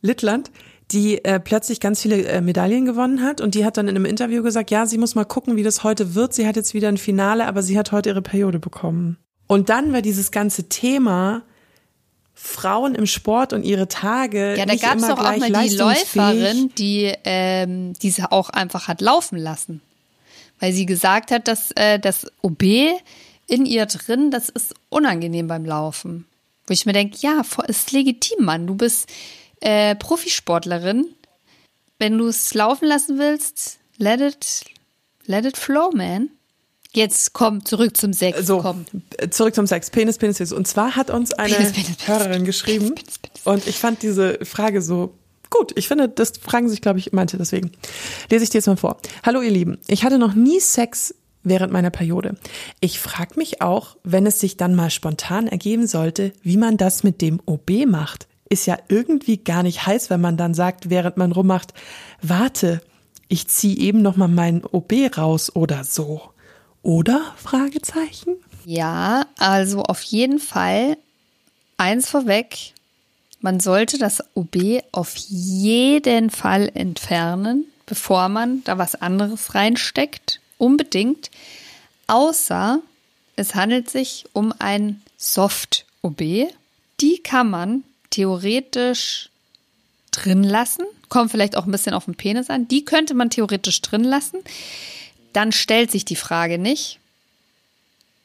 Littland, die äh, plötzlich ganz viele äh, Medaillen gewonnen hat und die hat dann in einem Interview gesagt, ja, sie muss mal gucken, wie das heute wird. Sie hat jetzt wieder ein Finale, aber sie hat heute ihre Periode bekommen. Und dann war dieses ganze Thema Frauen im Sport und ihre Tage. Ja, da gab es doch auch mal die Läuferin, die ähm, diese auch einfach hat laufen lassen. Weil sie gesagt hat, dass äh, das OB in ihr drin, das ist unangenehm beim Laufen. Wo ich mir denke, ja, ist legitim, Mann. Du bist äh, Profisportlerin. Wenn du es laufen lassen willst, let it, let it flow, man. Jetzt komm, zurück zum Sex. So, komm. zurück zum Sex. Penis, Penis, Penis. Und zwar hat uns eine Penis, Penis, Hörerin geschrieben und ich fand diese Frage so gut. Ich finde, das fragen sich, glaube ich, manche deswegen. Lese ich dir jetzt mal vor. Hallo ihr Lieben, ich hatte noch nie Sex während meiner Periode. Ich frage mich auch, wenn es sich dann mal spontan ergeben sollte, wie man das mit dem OB macht. Ist ja irgendwie gar nicht heiß, wenn man dann sagt, während man rummacht, warte, ich ziehe eben noch mal meinen OB raus oder so. Oder? Fragezeichen. Ja, also auf jeden Fall eins vorweg. Man sollte das OB auf jeden Fall entfernen, bevor man da was anderes reinsteckt. Unbedingt. Außer es handelt sich um ein Soft-OB. Die kann man theoretisch drin lassen. Kommt vielleicht auch ein bisschen auf den Penis an. Die könnte man theoretisch drin lassen dann stellt sich die Frage nicht.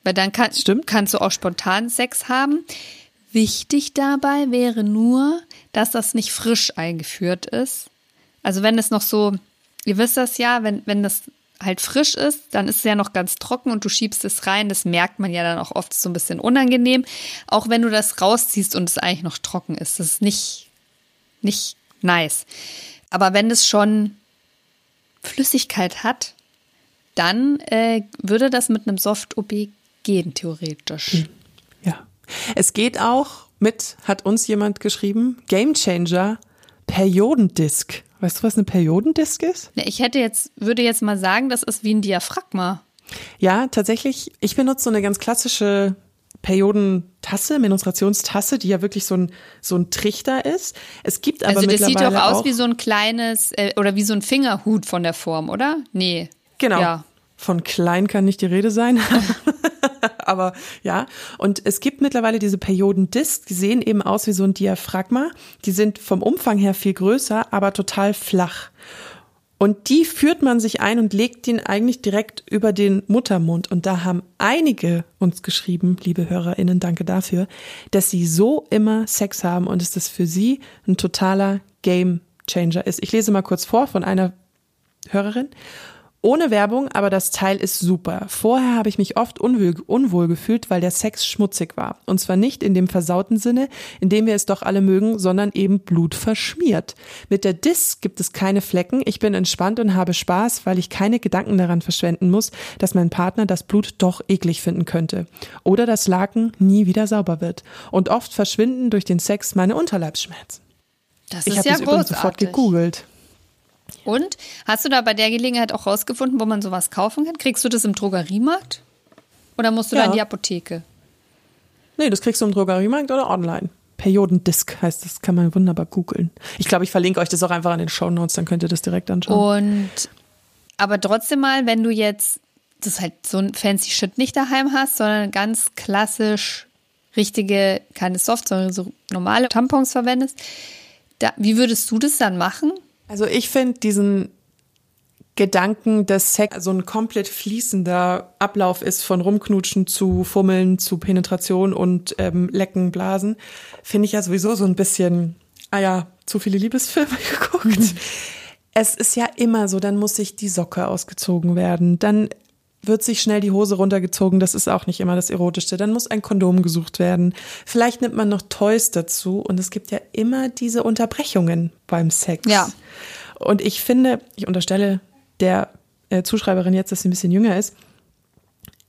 Weil dann kann, kannst du auch spontan Sex haben. Wichtig dabei wäre nur, dass das nicht frisch eingeführt ist. Also wenn es noch so, ihr wisst das ja, wenn, wenn das halt frisch ist, dann ist es ja noch ganz trocken und du schiebst es rein. Das merkt man ja dann auch oft so ein bisschen unangenehm. Auch wenn du das rausziehst und es eigentlich noch trocken ist. Das ist nicht, nicht nice. Aber wenn es schon Flüssigkeit hat, dann äh, würde das mit einem Soft-OB gehen, theoretisch. Ja. Es geht auch mit, hat uns jemand geschrieben, Game Changer, Periodendisk. Weißt du, was eine Periodendisk ist? Ich hätte jetzt, würde jetzt mal sagen, das ist wie ein Diaphragma. Ja, tatsächlich. Ich benutze so eine ganz klassische Periodentasse, Menstruationstasse, die ja wirklich so ein, so ein Trichter ist. Es gibt aber also das sieht doch aus wie so ein kleines, äh, oder wie so ein Fingerhut von der Form, oder? Nee. Genau. Ja. Von klein kann nicht die Rede sein. aber ja. Und es gibt mittlerweile diese Periodendiscs, die sehen eben aus wie so ein Diaphragma. Die sind vom Umfang her viel größer, aber total flach. Und die führt man sich ein und legt ihn eigentlich direkt über den Muttermund. Und da haben einige uns geschrieben, liebe HörerInnen, danke dafür, dass sie so immer Sex haben und dass das für sie ein totaler Game Changer ist. Ich lese mal kurz vor von einer Hörerin. Ohne Werbung, aber das Teil ist super. Vorher habe ich mich oft unwohl, unwohl, gefühlt, weil der Sex schmutzig war. Und zwar nicht in dem versauten Sinne, in dem wir es doch alle mögen, sondern eben blutverschmiert. Mit der Dis gibt es keine Flecken. Ich bin entspannt und habe Spaß, weil ich keine Gedanken daran verschwenden muss, dass mein Partner das Blut doch eklig finden könnte. Oder das Laken nie wieder sauber wird. Und oft verschwinden durch den Sex meine Unterleibsschmerzen. Das ich ist habe ja das übrigens großartig. sofort gegoogelt. Und hast du da bei der Gelegenheit auch rausgefunden, wo man sowas kaufen kann? Kriegst du das im Drogeriemarkt? Oder musst du da Ja. in die Apotheke? Nee, das kriegst du im Drogeriemarkt oder online. Periodendisk heißt das, kann man wunderbar googeln. Ich glaube, ich verlinke euch das auch einfach an den Shownotes, dann könnt ihr das direkt anschauen. Und aber trotzdem mal, wenn du jetzt das halt so ein fancy Shit nicht daheim hast, sondern ganz klassisch richtige, keine Soft, sondern so normale Tampons verwendest, da, wie würdest du das dann machen? Also ich finde diesen Gedanken, dass Sex so ein komplett fließender Ablauf ist von Rumknutschen zu Fummeln, zu Penetration und ähm, Lecken, Blasen, finde ich ja sowieso so ein bisschen, ah ja, zu viele Liebesfilme geguckt. Es ist ja immer so, dann muss sich die Socke ausgezogen werden, dann wird sich schnell die Hose runtergezogen, das ist auch nicht immer das Erotischste. Dann muss ein Kondom gesucht werden. Vielleicht nimmt man noch Toys dazu und es gibt ja immer diese Unterbrechungen beim Sex. Ja. Und ich finde, ich unterstelle der äh, Zuschreiberin jetzt, dass sie ein bisschen jünger ist.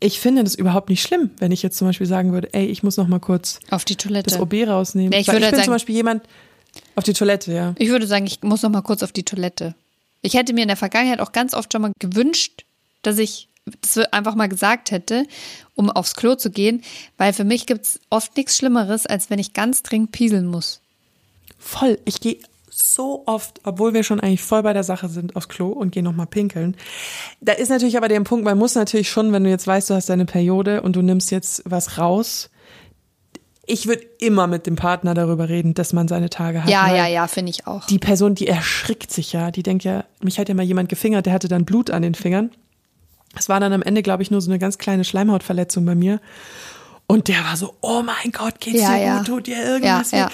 Ich finde das überhaupt nicht schlimm, wenn ich jetzt zum Beispiel sagen würde, ey, ich muss noch mal kurz Auf die Toilette. das OB rausnehmen. Nee, ich würde ich bin sagen- zum Beispiel jemand auf die Toilette, ja. Ich würde sagen, ich muss noch mal kurz auf die Toilette. Ich hätte mir in der Vergangenheit auch ganz oft schon mal gewünscht, dass ich das einfach mal gesagt hätte, um aufs Klo zu gehen, weil für mich gibt es oft nichts Schlimmeres, als wenn ich ganz dringend pieseln muss. Voll. Ich gehe so oft, obwohl wir schon eigentlich voll bei der Sache sind, aufs Klo und gehe nochmal pinkeln. Da ist natürlich aber der Punkt, man muss natürlich schon, wenn du jetzt weißt, du hast deine Periode und du nimmst jetzt was raus, ich würde immer mit dem Partner darüber reden, dass man seine Tage hat. Ja, ja, ja, finde ich auch. Die Person, die erschrickt sich ja, die denkt ja, mich hat ja mal jemand gefingert, der hatte dann Blut an den Fingern. Es war dann am Ende, glaube ich, nur so eine ganz kleine Schleimhautverletzung bei mir. Und der war so, oh mein Gott, geht's Ja, dir ja. gut, tut dir ja, irgendwas ja. weh?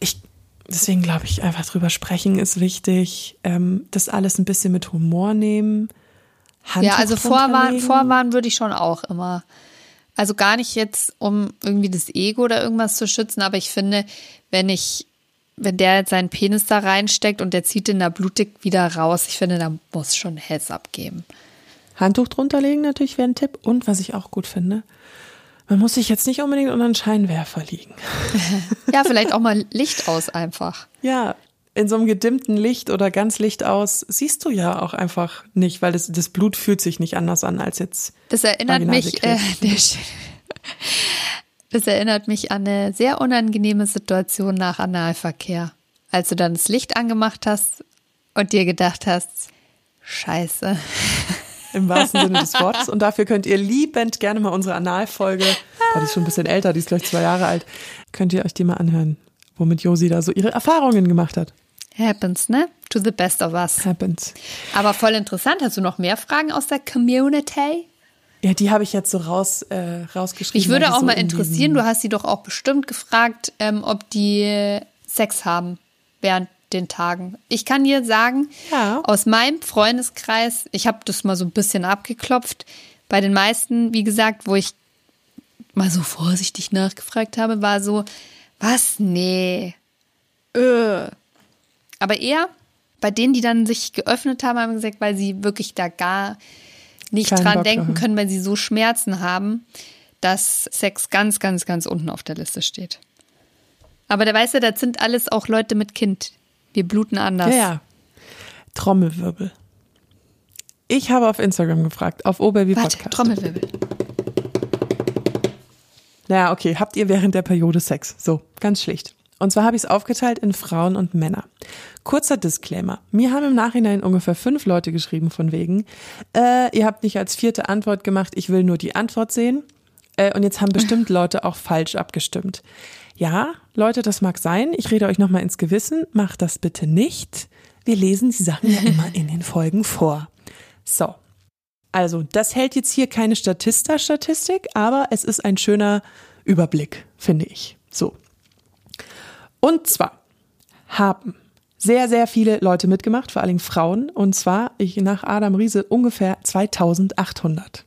ich, deswegen glaube ich, einfach drüber sprechen ist wichtig. Ähm, das alles ein bisschen mit Humor nehmen. Handtuch Ja, also vorwarnen, vorwarnen würde ich schon auch immer. Also gar nicht jetzt, um irgendwie das Ego oder irgendwas zu schützen, aber ich finde, wenn ich, wenn der jetzt seinen Penis da reinsteckt und der zieht den da blutig wieder raus, ich finde, da muss schon Hetz abgeben. Handtuch drunter legen natürlich wäre ein Tipp. Und was ich auch gut finde, man muss sich jetzt nicht unbedingt unter einen Scheinwerfer liegen. Ja, vielleicht auch mal Licht aus einfach. Ja, in so einem gedimmten Licht oder ganz Licht aus siehst du ja auch einfach nicht, weil das, das Blut fühlt sich nicht anders an als jetzt. Das erinnert mich, äh, das erinnert mich an eine sehr unangenehme Situation nach Analverkehr. Als du dann das Licht angemacht hast und dir gedacht hast, Scheiße. Im wahrsten Sinne des Wortes. Und dafür könnt ihr liebend gerne mal unsere Analfolge, boah, die ist schon ein bisschen älter, die ist gleich zwei Jahre alt, könnt ihr euch die mal anhören, womit Josi da so ihre Erfahrungen gemacht hat. Happens, ne? To the best of us. Happens. Aber voll interessant. Hast du noch mehr Fragen aus der Community? Ja, die habe ich jetzt so raus, äh, rausgeschrieben. Ich würde auch so mal in interessieren, du hast sie doch auch bestimmt gefragt, ähm, ob die Sex haben während den Tagen. Ich kann dir sagen, Ja. aus meinem Freundeskreis, ich habe das mal so ein bisschen abgeklopft, bei den meisten, wie gesagt, wo ich mal so vorsichtig nachgefragt habe, war so, was? Nee. Öh. Aber eher bei denen, die dann sich geöffnet haben, haben gesagt, weil sie wirklich da gar nicht Keinen dran Bock denken können, weil sie so Schmerzen haben, dass Sex ganz, ganz, ganz unten auf der Liste steht. Aber da weißt du, das sind alles auch Leute mit Kind. Wir bluten anders. Ja, ja. Trommelwirbel. Ich habe auf Instagram gefragt, auf Oberby Warte, Podcast. Trommelwirbel. Naja, okay. Habt ihr während der Periode Sex? So, ganz schlicht. Und zwar habe ich es aufgeteilt in Frauen und Männer. Kurzer Disclaimer. Mir haben im Nachhinein ungefähr fünf Leute geschrieben von wegen, äh, ihr habt nicht als vierte Antwort gemacht, ich will nur die Antwort sehen. Äh, und jetzt haben bestimmt Leute auch falsch abgestimmt. Ja, Leute, das mag sein. Ich rede euch nochmal ins Gewissen. Macht das bitte nicht. Wir lesen die Sachen ja immer in den Folgen vor. So. Also, das hält jetzt hier keine Statista-Statistik, aber es ist ein schöner Überblick, finde ich. So. Und zwar haben sehr, sehr viele Leute mitgemacht, vor Dingen Frauen. Und zwar, ich nach Adam Riese, ungefähr 2800.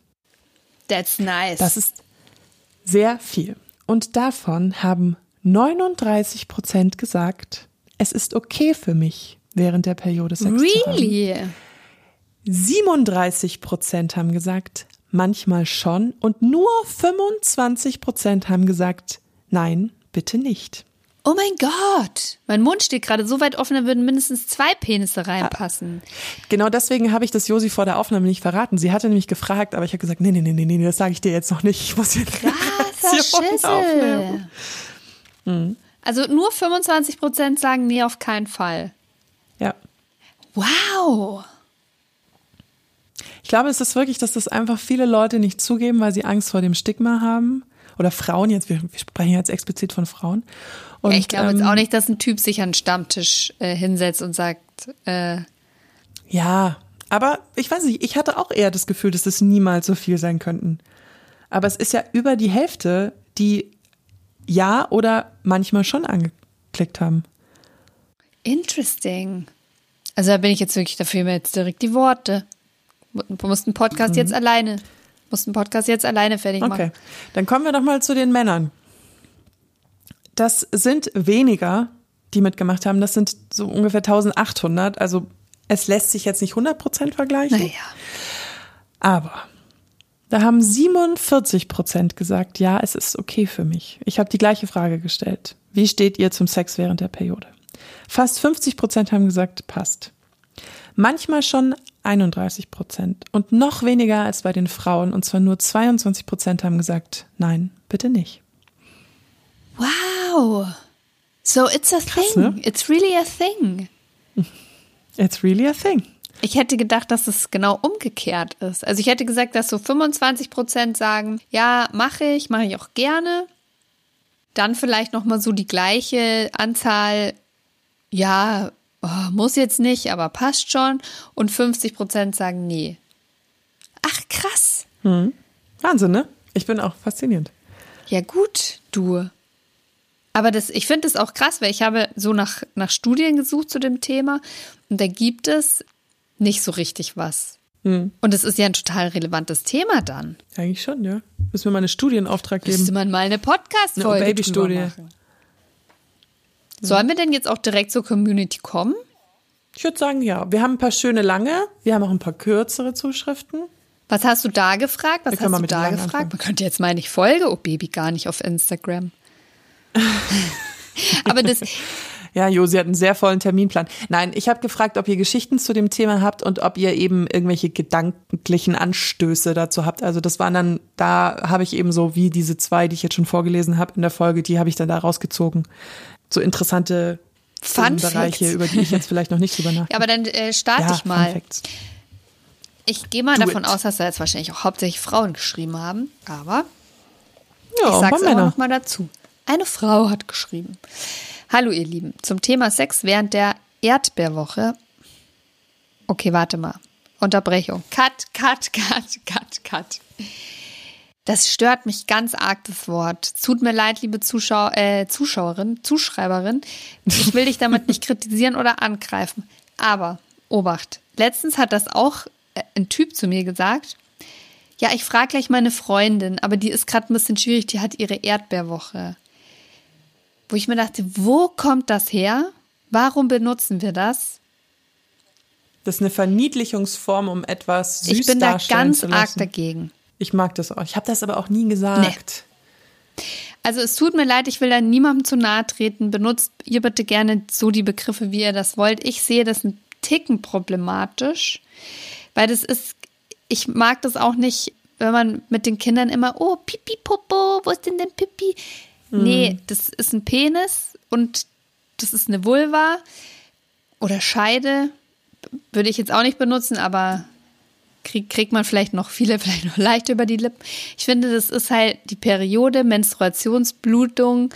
That's nice. Das ist sehr viel. Und davon haben 39 Prozent gesagt, es ist okay für mich, während der Periode Sex really? zu haben. 37 Prozent haben gesagt, manchmal schon. Und nur 25 Prozent haben gesagt, nein, bitte nicht. Oh mein Gott, mein Mund steht gerade so weit offen, da würden mindestens zwei Penisse reinpassen. Genau deswegen habe ich das Josi vor der Aufnahme nicht verraten. Sie hatte nämlich gefragt, aber ich habe gesagt, nee, nee, nee, nee, nee, das sage ich dir jetzt noch nicht. Ich muss jetzt Krasser aufnehmen. Hm. Also nur 25 Prozent sagen nee, auf keinen Fall. Ja. Wow. Ich glaube, es ist wirklich, dass das einfach viele Leute nicht zugeben, weil sie Angst vor dem Stigma haben. Oder Frauen, jetzt, wir, sprechen jetzt explizit von Frauen. Und, ja, ich glaube ähm, jetzt auch nicht, dass ein Typ sich an den Stammtisch äh, hinsetzt und sagt, äh, ja, aber ich weiß nicht, ich hatte auch eher das Gefühl, dass es niemals so viel sein könnten. Aber es ist ja über die Hälfte, die ja oder manchmal schon angeklickt haben. Interesting. Also da bin ich jetzt wirklich dafür mir jetzt direkt die Worte. Du musst einen Podcast mhm. jetzt alleine, musst einen Podcast jetzt alleine fertig machen. Okay, dann kommen wir doch mal zu den Männern. Das sind weniger, die mitgemacht haben. Das sind so ungefähr 1800. Also es lässt sich jetzt nicht 100% vergleichen. Naja. Aber da haben 47 Prozent gesagt, ja, es ist okay für mich. Ich habe die gleiche Frage gestellt. Wie steht ihr zum Sex während der Periode? Fast 50 Prozent haben gesagt, passt. Manchmal schon 31 Prozent und noch weniger als bei den Frauen. Und zwar nur 22 Prozent haben gesagt, nein, bitte nicht. Wow. So it's a Krass, thing. Ne? It's really a thing. It's really a thing. Ich hätte gedacht, dass es genau umgekehrt ist. Also ich hätte gesagt, dass so 25 Prozent sagen, ja, mache ich, mache ich auch gerne. Dann vielleicht noch mal so die gleiche Anzahl, ja, oh, muss jetzt nicht, aber passt schon. Und 50 Prozent sagen, nee. Ach, krass. Hm. Wahnsinn, ne? Ich bin auch faszinierend. Ja, gut, du. Aber das, ich finde es auch krass, weil ich habe so nach, nach Studien gesucht zu dem Thema und da gibt es nicht so richtig was. Hm. Und es ist ja ein total relevantes Thema dann. Eigentlich schon, ja. Müssen wir mal einen Studienauftrag geben. Müsste man mal eine Podcast-Folge eine Baby-Studie. machen. Sollen wir denn jetzt auch direkt zur Community kommen? Ich würde sagen, ja. Wir haben ein paar schöne lange, wir haben auch ein paar kürzere Zuschriften. Was hast du da gefragt? Was hast du da gefragt? Anfangen. Man könnte jetzt meinen, ich folge Oh Baby gar nicht auf Instagram. Aber das, ja, Jo, sie hat einen sehr vollen Terminplan. Nein, ich habe gefragt, ob ihr Geschichten zu dem Thema habt und ob ihr eben irgendwelche gedanklichen Anstöße dazu habt. Also das waren dann, da habe ich eben so wie diese zwei, die ich jetzt schon vorgelesen habe in der Folge, die habe ich dann da rausgezogen. So interessante Fun Bereiche, über die ich jetzt vielleicht noch nicht drüber nachdenke. Ja, aber dann äh, starte ja, ich mal. Ich gehe mal Do davon it. aus, dass da jetzt wahrscheinlich auch hauptsächlich Frauen geschrieben haben, aber ja, ich sage es auch noch mal dazu. Eine Frau hat geschrieben. Hallo ihr Lieben, zum Thema Sex während der Erdbeerwoche. Okay, warte mal. Unterbrechung. Cut, cut, cut, cut, cut. Das stört mich ganz arg, das Wort. Tut mir leid, liebe Zuschau äh, Zuschauerin, Zuschreiberin. Ich will dich damit nicht kritisieren oder angreifen. Aber, Obacht, letztens hat das auch äh, ein Typ zu mir gesagt. Ja, ich frage gleich meine Freundin, aber die ist gerade ein bisschen schwierig, die hat ihre Erdbeerwoche wo ich mir dachte, wo kommt das her? Warum benutzen wir das? Das ist eine Verniedlichungsform, um etwas süß Ich bin da ganz arg dagegen. Ich mag das auch. Ich habe das aber auch nie gesagt. Nee. Also es tut mir leid, ich will da niemandem zu nahe treten. Benutzt ihr bitte gerne so die Begriffe, wie ihr das wollt. Ich sehe das ein Ticken problematisch, weil das ist, ich mag das auch nicht, wenn man mit den Kindern immer, oh, Pipi Popo, wo ist denn denn Pipi? Nee, mhm. das ist ein Penis und das ist eine Vulva oder Scheide. Würde ich jetzt auch nicht benutzen, aber krieg, kriegt man vielleicht noch viele, vielleicht noch leicht über die Lippen. Ich finde, das ist halt die Periode, Menstruationsblutung,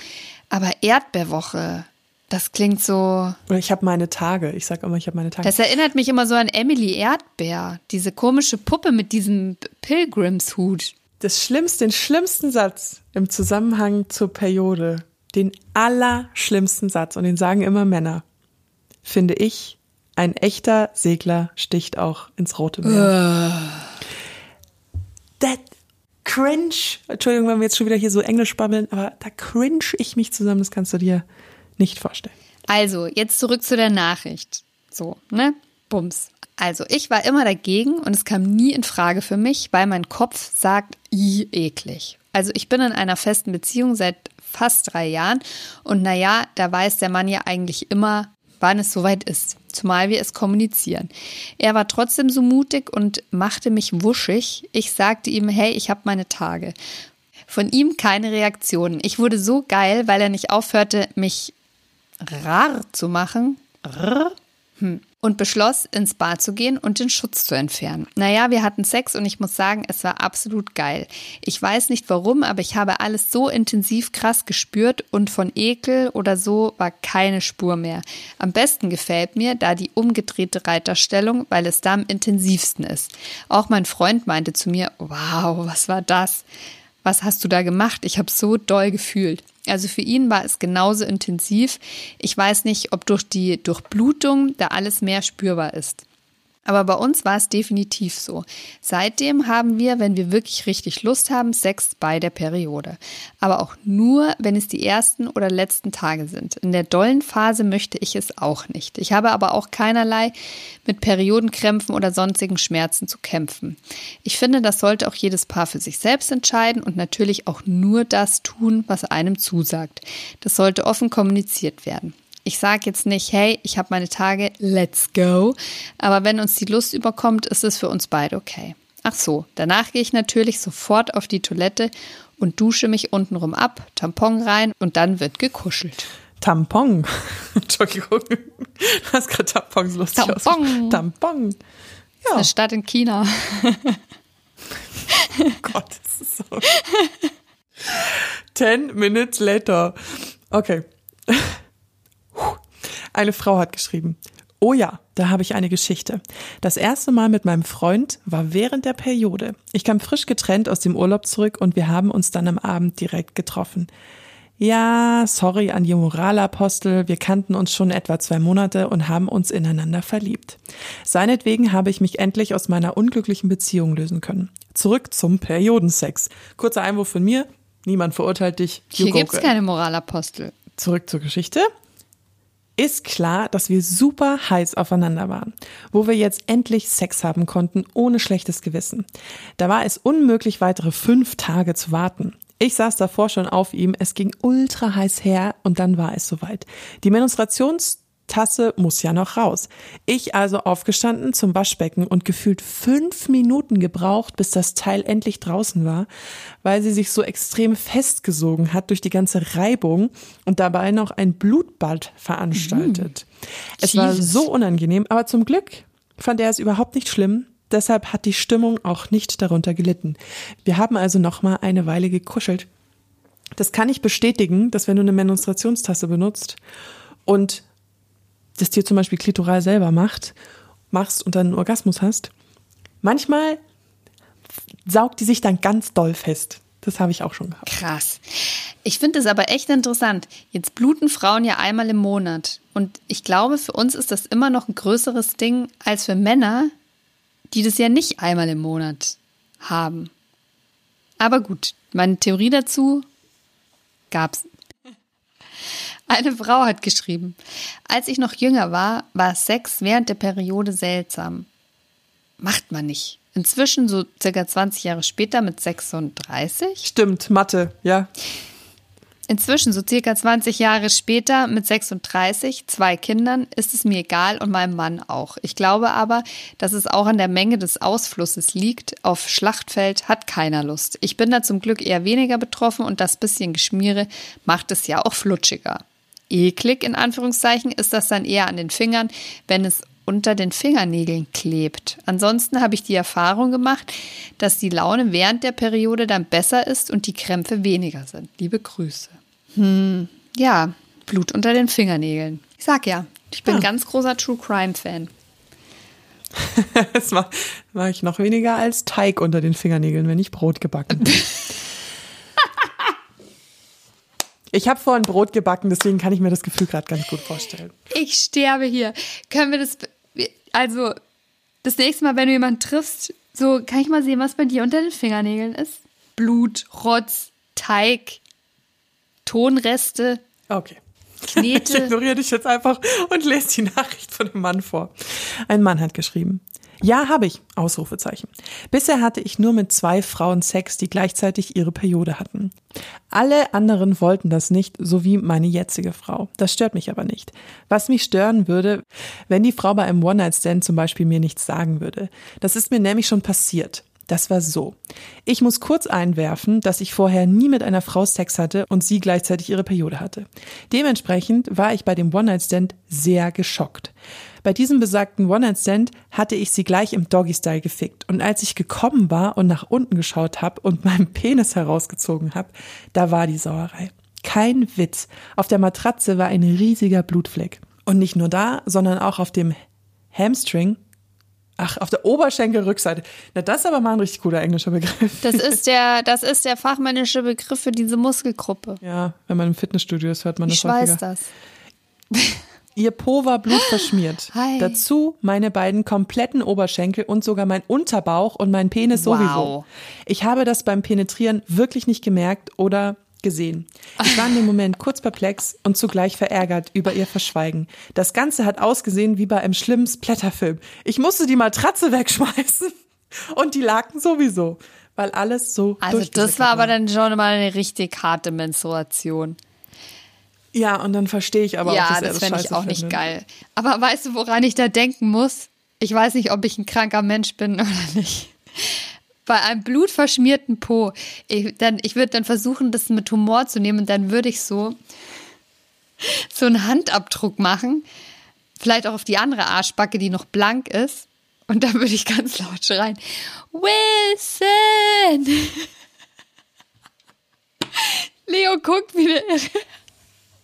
aber Erdbeerwoche. Das klingt so. Oder ich habe meine Tage. Ich sage immer, ich habe meine Tage. Das erinnert mich immer so an Emily Erdbeer. Diese komische Puppe mit diesem Pilgrimshut. Das schlimmste, den schlimmsten Satz im Zusammenhang zur Periode, den allerschlimmsten Satz, und den sagen immer Männer, finde ich, ein echter Segler sticht auch ins Rote Meer. Uh. That cringe. Entschuldigung, wenn wir jetzt schon wieder hier so Englisch babbeln, aber da cringe ich mich zusammen, das kannst du dir nicht vorstellen. Also, jetzt zurück zu der Nachricht. So, ne? Bums. Also, ich war immer dagegen und es kam nie in Frage für mich, weil mein Kopf sagt, i eklig. Also, ich bin in einer festen Beziehung seit fast drei Jahren und naja, da weiß der Mann ja eigentlich immer, wann es soweit ist, zumal wir es kommunizieren. Er war trotzdem so mutig und machte mich wuschig. Ich sagte ihm, hey, ich habe meine Tage. Von ihm keine Reaktionen. Ich wurde so geil, weil er nicht aufhörte, mich rar zu machen. Hm. Und beschloss, ins Bad zu gehen und den Schutz zu entfernen. Naja, wir hatten Sex und ich muss sagen, es war absolut geil. Ich weiß nicht warum, aber ich habe alles so intensiv krass gespürt und von Ekel oder so war keine Spur mehr. Am besten gefällt mir da die umgedrehte Reiterstellung, weil es da am intensivsten ist. Auch mein Freund meinte zu mir, wow, was war das? Was hast du da gemacht? Ich habe so doll gefühlt. Also für ihn war es genauso intensiv. Ich weiß nicht, ob durch die Durchblutung da alles mehr spürbar ist. Aber bei uns war es definitiv so. Seitdem haben wir, wenn wir wirklich richtig Lust haben, Sex bei der Periode. Aber auch nur, wenn es die ersten oder letzten Tage sind. In der dollen Phase möchte ich es auch nicht. Ich habe aber auch keinerlei mit Periodenkrämpfen oder sonstigen Schmerzen zu kämpfen. Ich finde, das sollte auch jedes Paar für sich selbst entscheiden und natürlich auch nur das tun, was einem zusagt. Das sollte offen kommuniziert werden. Ich sage jetzt nicht, hey, ich habe meine Tage, let's go. Aber wenn uns die Lust überkommt, ist es für uns beide okay. Ach so, danach gehe ich natürlich sofort auf die Toilette und dusche mich untenrum ab, Tampon rein und dann wird gekuschelt. Tampon. Entschuldigung. Du hast gerade Tampons lustig Tampon. Aus. Tampon. Ja. eine Stadt in China. oh Gott, das ist so. Ten minutes later. Okay. Eine Frau hat geschrieben. Oh ja, da habe ich eine Geschichte. Das erste Mal mit meinem Freund war während der Periode. Ich kam frisch getrennt aus dem Urlaub zurück und wir haben uns dann am Abend direkt getroffen. Ja, sorry an die Moralapostel, wir kannten uns schon etwa zwei Monate und haben uns ineinander verliebt. Seinetwegen habe ich mich endlich aus meiner unglücklichen Beziehung lösen können. Zurück zum Periodensex. Kurzer Einwurf von mir, niemand verurteilt dich. Hier gibt's keine Moralapostel. Zurück zur Geschichte ist klar, dass wir super heiß aufeinander waren, wo wir jetzt endlich Sex haben konnten, ohne schlechtes Gewissen. Da war es unmöglich, weitere fünf Tage zu warten. Ich saß davor schon auf ihm, es ging ultra heiß her und dann war es soweit. Die Menstruations Tasse muss ja noch raus. Ich also aufgestanden zum Waschbecken und gefühlt fünf Minuten gebraucht, bis das Teil endlich draußen war, weil sie sich so extrem festgesogen hat durch die ganze Reibung und dabei noch ein Blutbad veranstaltet. Mhm. Es Jesus. war so unangenehm, aber zum Glück fand er es überhaupt nicht schlimm. Deshalb hat die Stimmung auch nicht darunter gelitten. Wir haben also noch mal eine Weile gekuschelt. Das kann ich bestätigen, dass wenn du eine Menstruationstasse benutzt und das dir zum Beispiel klitoral selber macht, machst und dann einen Orgasmus hast, manchmal saugt die sich dann ganz doll fest. Das habe ich auch schon gehabt. Krass. Ich finde es aber echt interessant. Jetzt bluten Frauen ja einmal im Monat. Und ich glaube, für uns ist das immer noch ein größeres Ding als für Männer, die das ja nicht einmal im Monat haben. Aber gut, meine Theorie dazu gab's eine Frau hat geschrieben, als ich noch jünger war, war Sex während der Periode seltsam. Macht man nicht. Inzwischen, so circa 20 Jahre später, mit 36. Stimmt, Mathe, ja. Inzwischen, so circa 20 Jahre später, mit 36, zwei Kindern, ist es mir egal und meinem Mann auch. Ich glaube aber, dass es auch an der Menge des Ausflusses liegt. Auf Schlachtfeld hat keiner Lust. Ich bin da zum Glück eher weniger betroffen und das bisschen Geschmiere macht es ja auch flutschiger eklig in Anführungszeichen ist das dann eher an den Fingern, wenn es unter den Fingernägeln klebt. Ansonsten habe ich die Erfahrung gemacht, dass die Laune während der Periode dann besser ist und die Krämpfe weniger sind. Liebe Grüße. Hm, ja, Blut unter den Fingernägeln. Ich sag ja, ich bin ja. ganz großer True Crime Fan. das mache mach ich noch weniger als Teig unter den Fingernägeln, wenn ich Brot gebacken habe. Ich habe vorhin Brot gebacken, deswegen kann ich mir das Gefühl gerade ganz gut vorstellen. Ich sterbe hier. Können wir das, also das nächste Mal, wenn du jemanden triffst, so kann ich mal sehen, was bei dir unter den Fingernägeln ist? Blut, Rotz, Teig, Tonreste. Okay. Knete. Ich ignoriere dich jetzt einfach und lese die Nachricht von dem Mann vor. Ein Mann hat geschrieben. Ja, habe ich. Ausrufezeichen. Bisher hatte ich nur mit zwei Frauen Sex, die gleichzeitig ihre Periode hatten. Alle anderen wollten das nicht, so wie meine jetzige Frau. Das stört mich aber nicht. Was mich stören würde, wenn die Frau bei einem One-Night-Stand zum Beispiel mir nichts sagen würde. Das ist mir nämlich schon passiert. Das war so. Ich muss kurz einwerfen, dass ich vorher nie mit einer Frau Sex hatte und sie gleichzeitig ihre Periode hatte. Dementsprechend war ich bei dem One-Night-Stand sehr geschockt. Bei diesem besagten One-Night-Stand hatte ich sie gleich im Doggy-Style gefickt. Und als ich gekommen war und nach unten geschaut habe und meinen Penis herausgezogen habe, da war die Sauerei. Kein Witz. Auf der Matratze war ein riesiger Blutfleck. Und nicht nur da, sondern auch auf dem Hamstring Ach, auf der Oberschenkelrückseite. Na, das ist aber mal ein richtig cooler englischer Begriff. Das ist der, das ist der fachmännische Begriff für diese Muskelgruppe. Ja, wenn man im Fitnessstudio ist, hört man ich das häufiger. Ich weiß das. Ihr Po war blutverschmiert. Hi. Dazu meine beiden kompletten Oberschenkel und sogar mein Unterbauch und mein Penis wow. sowieso. Ich habe das beim Penetrieren wirklich nicht gemerkt oder gesehen. Ich war in dem Moment kurz perplex und zugleich verärgert über ihr Verschweigen. Das Ganze hat ausgesehen wie bei einem schlimmen Splatterfilm. Ich musste die Matratze wegschmeißen und die Laken sowieso, weil alles so. Also das war aber dann schon mal eine richtig harte Menstruation. Ja, und dann verstehe ich aber ja, auch, dass das, das fände ich auch findet. nicht geil. Aber weißt du, woran ich da denken muss? Ich weiß nicht, ob ich ein kranker Mensch bin oder nicht bei einem blutverschmierten Po. Ich, dann, ich würde dann versuchen, das mit Humor zu nehmen und dann würde ich so, so einen Handabdruck machen. Vielleicht auch auf die andere Arschbacke, die noch blank ist. Und dann würde ich ganz laut schreien: Wilson! Leo guckt wieder.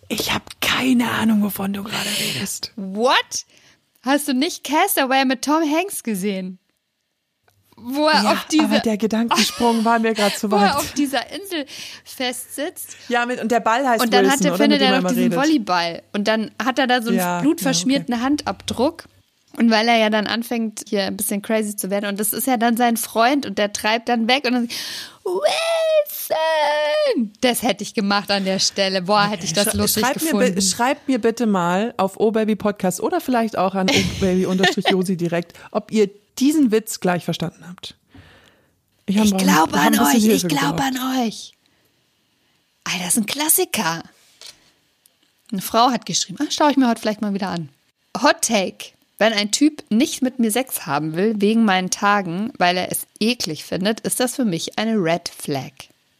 Ich habe keine Ahnung, wovon du gerade redest. What? Hast du nicht Castaway mit Tom Hanks gesehen? Wo er ja, auf diese, aber der Gedankensprung war mir gerade zu weit. Wo er auf dieser Insel festsitzt. Ja, mit, und der Ball heißt Und dann Wilson, hat er, findet er noch diesen redet. Volleyball. Und dann hat er da so einen ja, blutverschmierten ja, okay. Handabdruck. Und weil er ja dann anfängt, hier ein bisschen crazy zu werden. Und das ist ja dann sein Freund und der treibt dann weg und dann Wilson! Das hätte ich gemacht an der Stelle. Boah, hätte ich das lustig schreibt gefunden. Mir, schreibt mir bitte mal auf OBaby Podcast oder vielleicht auch an obaby-josi direkt, ob ihr diesen Witz gleich verstanden habt. Ich, ich glaube an euch, ich glaube an euch. Alter, das ist ein Klassiker. Eine Frau hat geschrieben, ach, schaue ich mir heute vielleicht mal wieder an. Hot Take. Wenn ein Typ nicht mit mir Sex haben will, wegen meinen Tagen, weil er es eklig findet, ist das für mich eine Red Flag.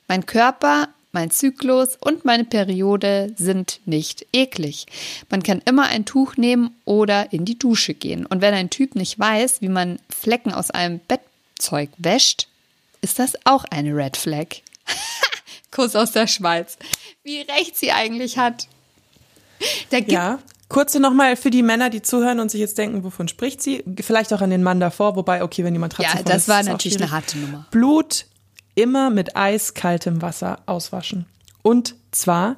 Mein Körper mein Zyklus und meine Periode sind nicht eklig. Man kann immer ein Tuch nehmen oder in die Dusche gehen. Und wenn ein Typ nicht weiß, wie man Flecken aus einem Bettzeug wäscht, ist das auch eine Red Flag. Kuss aus der Schweiz. Wie recht sie eigentlich hat. ja, kurze nochmal für die Männer, die zuhören und sich jetzt denken, wovon spricht sie? Vielleicht auch an den Mann davor, wobei, okay, wenn jemand hat. Ja, das war natürlich eine harte Nummer. Blut immer mit eiskaltem Wasser auswaschen. Und zwar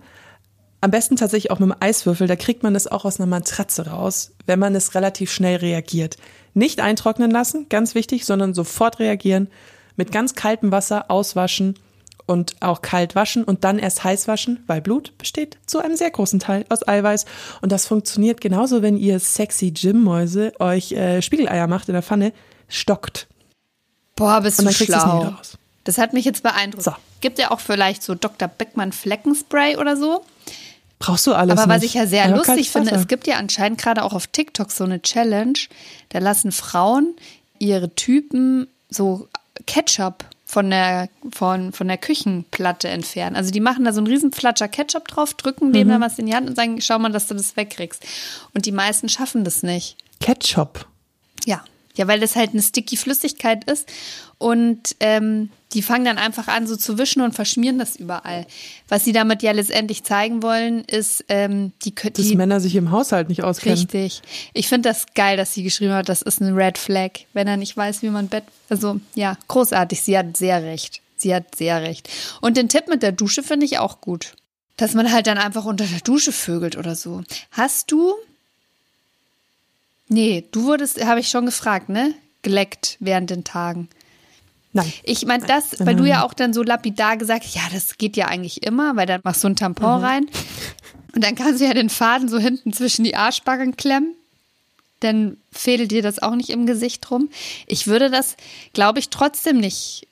am besten tatsächlich auch mit einem Eiswürfel, da kriegt man das auch aus einer Matratze raus, wenn man es relativ schnell reagiert. Nicht eintrocknen lassen, ganz wichtig, sondern sofort reagieren, mit ganz kaltem Wasser auswaschen und auch kalt waschen und dann erst heiß waschen, weil Blut besteht zu einem sehr großen Teil aus Eiweiß und das funktioniert genauso, wenn ihr sexy Gymmäuse euch äh, Spiegeleier macht in der Pfanne, stockt. Boah, bist du schlau. Das hat mich jetzt beeindruckt. So. Gibt ja auch vielleicht so Dr. Beckmann Fleckenspray oder so. Brauchst du alles. Aber was ich ja sehr ja, lustig finde, es gibt ja anscheinend gerade auch auf TikTok so eine Challenge. Da lassen Frauen ihre Typen so Ketchup von der, von, von der Küchenplatte entfernen. Also die machen da so einen riesen Flatscher Ketchup drauf, drücken dem mhm. dann was in die Hand und sagen, schau mal, dass du das wegkriegst. Und die meisten schaffen das nicht. Ketchup. Ja. Ja, weil das halt eine sticky Flüssigkeit ist und ähm, die fangen dann einfach an, so zu wischen und verschmieren das überall. Was sie damit ja letztendlich zeigen wollen, ist, ähm, die Dass die, Männer sich im Haushalt nicht auskennen. Richtig. Ich finde das geil, dass sie geschrieben hat, das ist ein Red Flag, wenn er nicht weiß, wie man Bett. Also ja, großartig. Sie hat sehr recht. Sie hat sehr recht. Und den Tipp mit der Dusche finde ich auch gut. Dass man halt dann einfach unter der Dusche vögelt oder so. Hast du. Nee, du wurdest, habe ich schon gefragt, ne? Geleckt während den Tagen. Nein. Ich meine das, weil du ja auch dann so lapidar gesagt hast, ja, das geht ja eigentlich immer, weil dann machst du ein Tampon rein und dann kannst du ja den Faden so hinten zwischen die Arschbacken klemmen. Dann fädelt dir das auch nicht im Gesicht rum. Ich würde das, glaube ich, trotzdem nicht.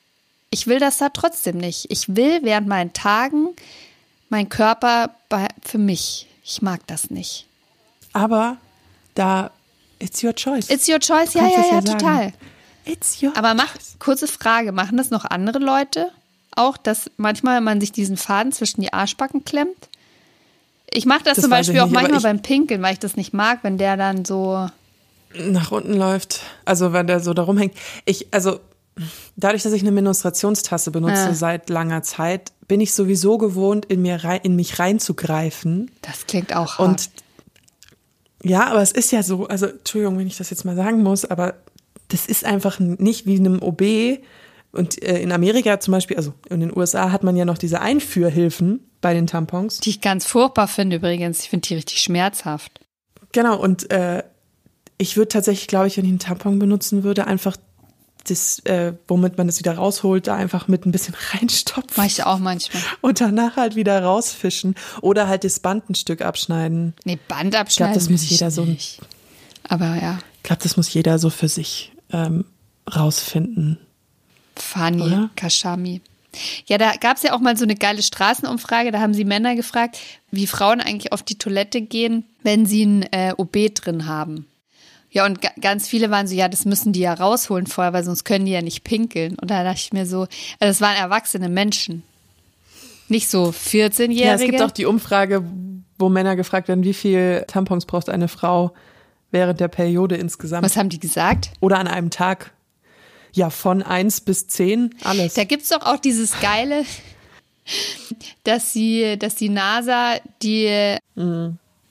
Ich will das da trotzdem nicht. Ich will während meinen Tagen mein Körper bei, für mich. Ich mag das nicht. Aber da, it's your choice. It's your choice, ja, ja, ja, ja total. It's your Aber mach, kurze Frage, machen das noch andere Leute auch, dass manchmal man sich diesen Faden zwischen die Arschbacken klemmt? Ich mache das, Das zum Beispiel auch nicht, aber manchmal beim Pinkeln, weil ich das nicht mag, wenn der dann so. nach unten läuft. Also wenn der so da rumhängt. Ich, also dadurch, dass ich eine Menstruationstasse benutze Ja. seit langer Zeit, bin ich sowieso gewohnt, in mir rein, in mich reinzugreifen. Das klingt auch hart. Und ja, aber es ist ja so, also Entschuldigung, wenn ich das jetzt mal sagen muss, aber das ist einfach nicht wie in einem OB. Und äh, in Amerika zum Beispiel, also in den USA hat man ja noch diese Einführhilfen bei den Tampons. die ich ganz furchtbar finde übrigens. Ich finde die richtig schmerzhaft. Genau, und äh, ich würde tatsächlich, glaube ich, wenn ich einen Tampon benutzen würde, einfach das, äh, womit man das wieder rausholt, da einfach mit ein bisschen reinstopfen Mache ich auch manchmal. und danach halt wieder rausfischen oder halt das Band ein Stück abschneiden. Nee, Band abschneiden. das muss will ich jeder so- nicht. Aber ja, Ich glaube, das muss jeder so für sich ähm, rausfinden. Fani, Oder? Kashami. Ja, da gab es ja auch mal so eine geile Straßenumfrage, da haben sie Männer gefragt, wie Frauen eigentlich auf die Toilette gehen, wenn sie ein äh, OB drin haben. Ja, und ga ganz viele waren so, ja, das müssen die ja rausholen vorher, weil sonst können die ja nicht pinkeln. Und da dachte ich mir so, also das waren erwachsene Menschen. Nicht so 14-Jährige. Ja, es gibt auch die Umfrage, wo Männer gefragt werden, wie viel Tampons braucht eine Frau während der Periode insgesamt Was haben die gesagt? oder an einem Tag. Ja, von eins bis zehn alles. Da gibt's doch auch dieses geile, dass sie, dass die NASA die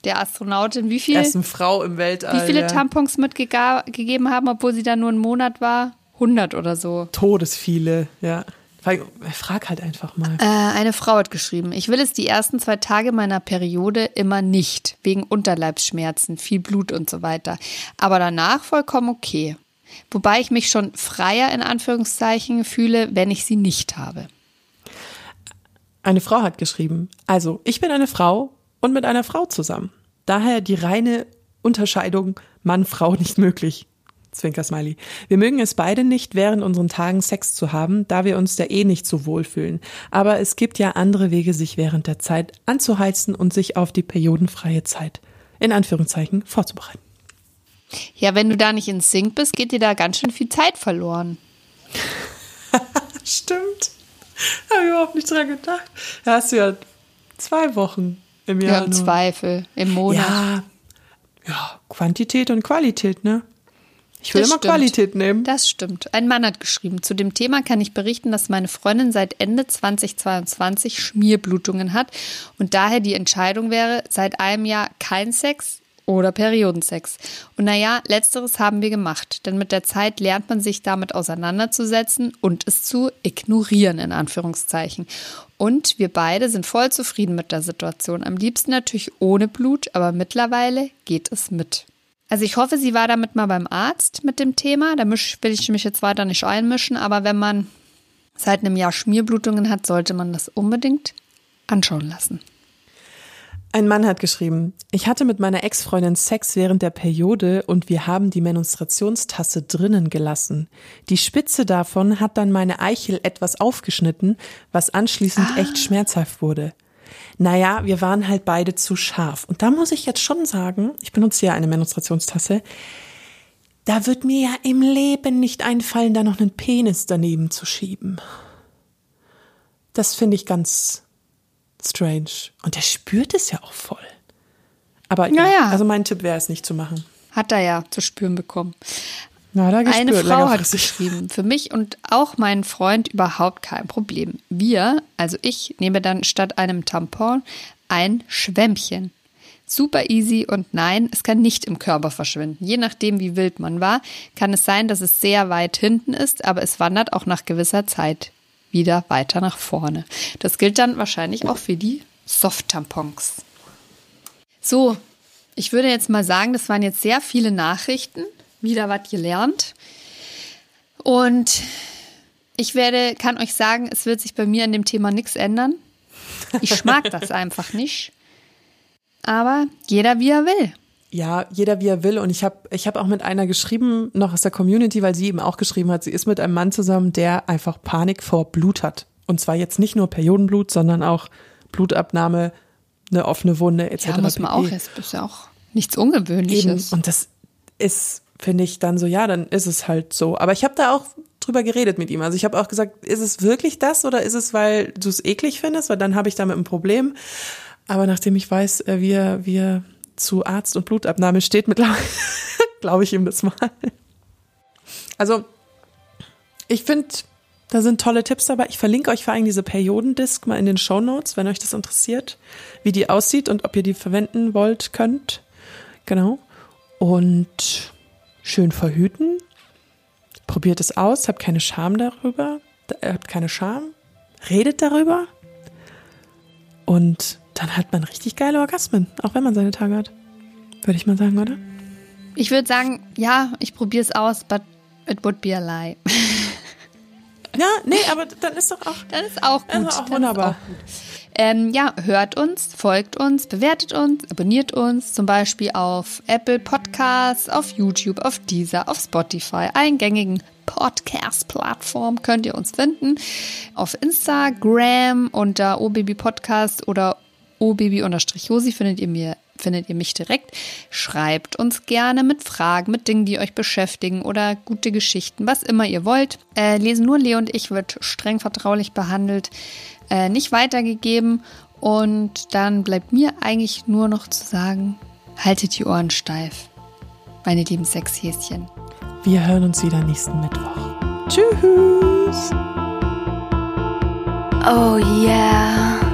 der Astronautin wie viel, Erst eine Frau im Weltall. wie viele ja. Tampons mitgegeben haben, obwohl sie da nur einen Monat war? 100 oder so. Todesviele, ja. Frag- halt einfach mal. Äh, eine Frau hat geschrieben, ich will es die ersten zwei Tage meiner Periode immer nicht, wegen Unterleibsschmerzen, viel Blut und so weiter. Aber danach vollkommen okay. Wobei ich mich schon freier in Anführungszeichen fühle, wenn ich sie nicht habe. Eine Frau hat geschrieben, also ich bin eine Frau und mit einer Frau zusammen. Daher die reine Unterscheidung Mann-Frau nicht möglich. Zwinker Smiley. Wir mögen es beide nicht, während unseren Tagen Sex zu haben, da wir uns da eh nicht so wohlfühlen. Aber es gibt ja andere Wege, sich während der Zeit anzuheizen und sich auf die periodenfreie Zeit, in Anführungszeichen, vorzubereiten. Ja, wenn du da nicht in Sync bist, geht dir da ganz schön viel Zeit verloren. Stimmt. Habe ich überhaupt nicht dran gedacht. Da hast du ja zwei Wochen im Ja, Jahr. im nur. Zweifel, im Monat. Ja, ja, Quantität und Qualität, ne? Ich will Das immer stimmt. Qualität nehmen. Das stimmt. Ein Mann hat geschrieben, zu dem Thema kann ich berichten, dass meine Freundin seit Ende 2022 Schmierblutungen hat und daher die Entscheidung wäre, seit einem Jahr kein Sex oder Periodensex. Und naja, letzteres haben wir gemacht, denn mit der Zeit lernt man sich damit auseinanderzusetzen und es zu ignorieren, in Anführungszeichen. Und wir beide sind voll zufrieden mit der Situation. Am liebsten natürlich ohne Blut, aber mittlerweile geht es mit. Also ich hoffe, sie war damit mal beim Arzt mit dem Thema. Da will ich mich jetzt weiter nicht einmischen, aber wenn man seit einem Jahr Schmierblutungen hat, sollte man das unbedingt anschauen lassen. Ein Mann hat geschrieben, ich hatte mit meiner Ex-Freundin Sex während der Periode und wir haben die Menstruationstasse drinnen gelassen. Die Spitze davon hat dann meine Eichel etwas aufgeschnitten, was anschließend echt schmerzhaft wurde. Naja, wir waren halt beide zu scharf. Und da muss ich jetzt schon sagen, ich benutze ja eine Menstruationstasse, da wird mir ja im Leben nicht einfallen, da noch einen Penis daneben zu schieben. Das finde ich ganz strange. Und der spürt es ja auch voll. Aber ja, Ja, ja. also mein Tipp wäre es nicht zu machen. Hat er ja zu spüren bekommen. Na, da gespürt, Eine Frau hat geschrieben, für mich und auch meinen Freund überhaupt kein Problem. Wir, also ich, nehme dann statt einem Tampon ein Schwämmchen. Super easy und nein, es kann nicht im Körper verschwinden. Je nachdem, wie wild man war, kann es sein, dass es sehr weit hinten ist, aber es wandert auch nach gewisser Zeit wieder weiter nach vorne. Das gilt dann wahrscheinlich auch für die Soft-Tampons. So, ich würde jetzt mal sagen, das waren jetzt sehr viele Nachrichten. Wieder was gelernt. Und ich werde, kann euch sagen, es wird sich bei mir an dem Thema nichts ändern. Ich mag das einfach nicht. Aber jeder wie er will. Ja, jeder wie er will. Und ich habe ich hab auch mit einer geschrieben, noch aus der Community, weil sie eben auch geschrieben hat, sie ist mit einem Mann zusammen, der einfach Panik vor Blut hat. Und zwar jetzt nicht nur Periodenblut, sondern auch Blutabnahme, eine offene Wunde etc. Ja, muss man auch. ist ja auch nichts Ungewöhnliches. Eben. Und das ist, finde ich, dann so, ja, dann ist es halt so. Aber ich habe da auch drüber geredet mit ihm. Also ich habe auch gesagt, ist es wirklich das oder ist es, weil du es eklig findest? Weil dann habe ich damit ein Problem. Aber nachdem ich weiß, äh, wie er, wie er zu Arzt und Blutabnahme steht, mittlerweile glaube ich ihm das mal. Also ich finde, da sind tolle Tipps dabei. Ich verlinke euch vor allem diese Periodendisk mal in den Show Notes, wenn euch das interessiert, wie die aussieht und ob ihr die verwenden wollt, könnt. Genau. Und schön verhüten. Probiert es aus, habt keine Scham darüber, äh, habt keine Scham, redet darüber. Und dann hat man richtig geile Orgasmen, auch wenn man seine Tage hat. Würde ich mal sagen, oder? Ich würde sagen, ja, ich probiere es aus, but it would be a lie. Ja, nee, aber dann ist doch auch. Dann ist auch gut. Also auch Dann ist wunderbar. auch gut. Ähm, ja, hört uns, folgt uns, bewertet uns, abonniert uns, zum Beispiel auf Apple Podcasts, auf YouTube, auf Deezer, auf Spotify, allen gängigen Podcast-Plattformen könnt ihr uns finden. Auf Instagram unter obabypodcast oder obaby-josi findet ihr mir findet ihr mich direkt. Schreibt uns gerne mit Fragen, mit Dingen, die euch beschäftigen oder gute Geschichten, was immer ihr wollt. Äh, lesen nur Leo und ich wird streng vertraulich behandelt, äh, nicht weitergegeben. Und dann bleibt mir eigentlich nur noch zu sagen, haltet die Ohren steif, meine lieben Sexhäschen. Wir hören uns wieder nächsten Mittwoch. Tschüss. Oh yeah.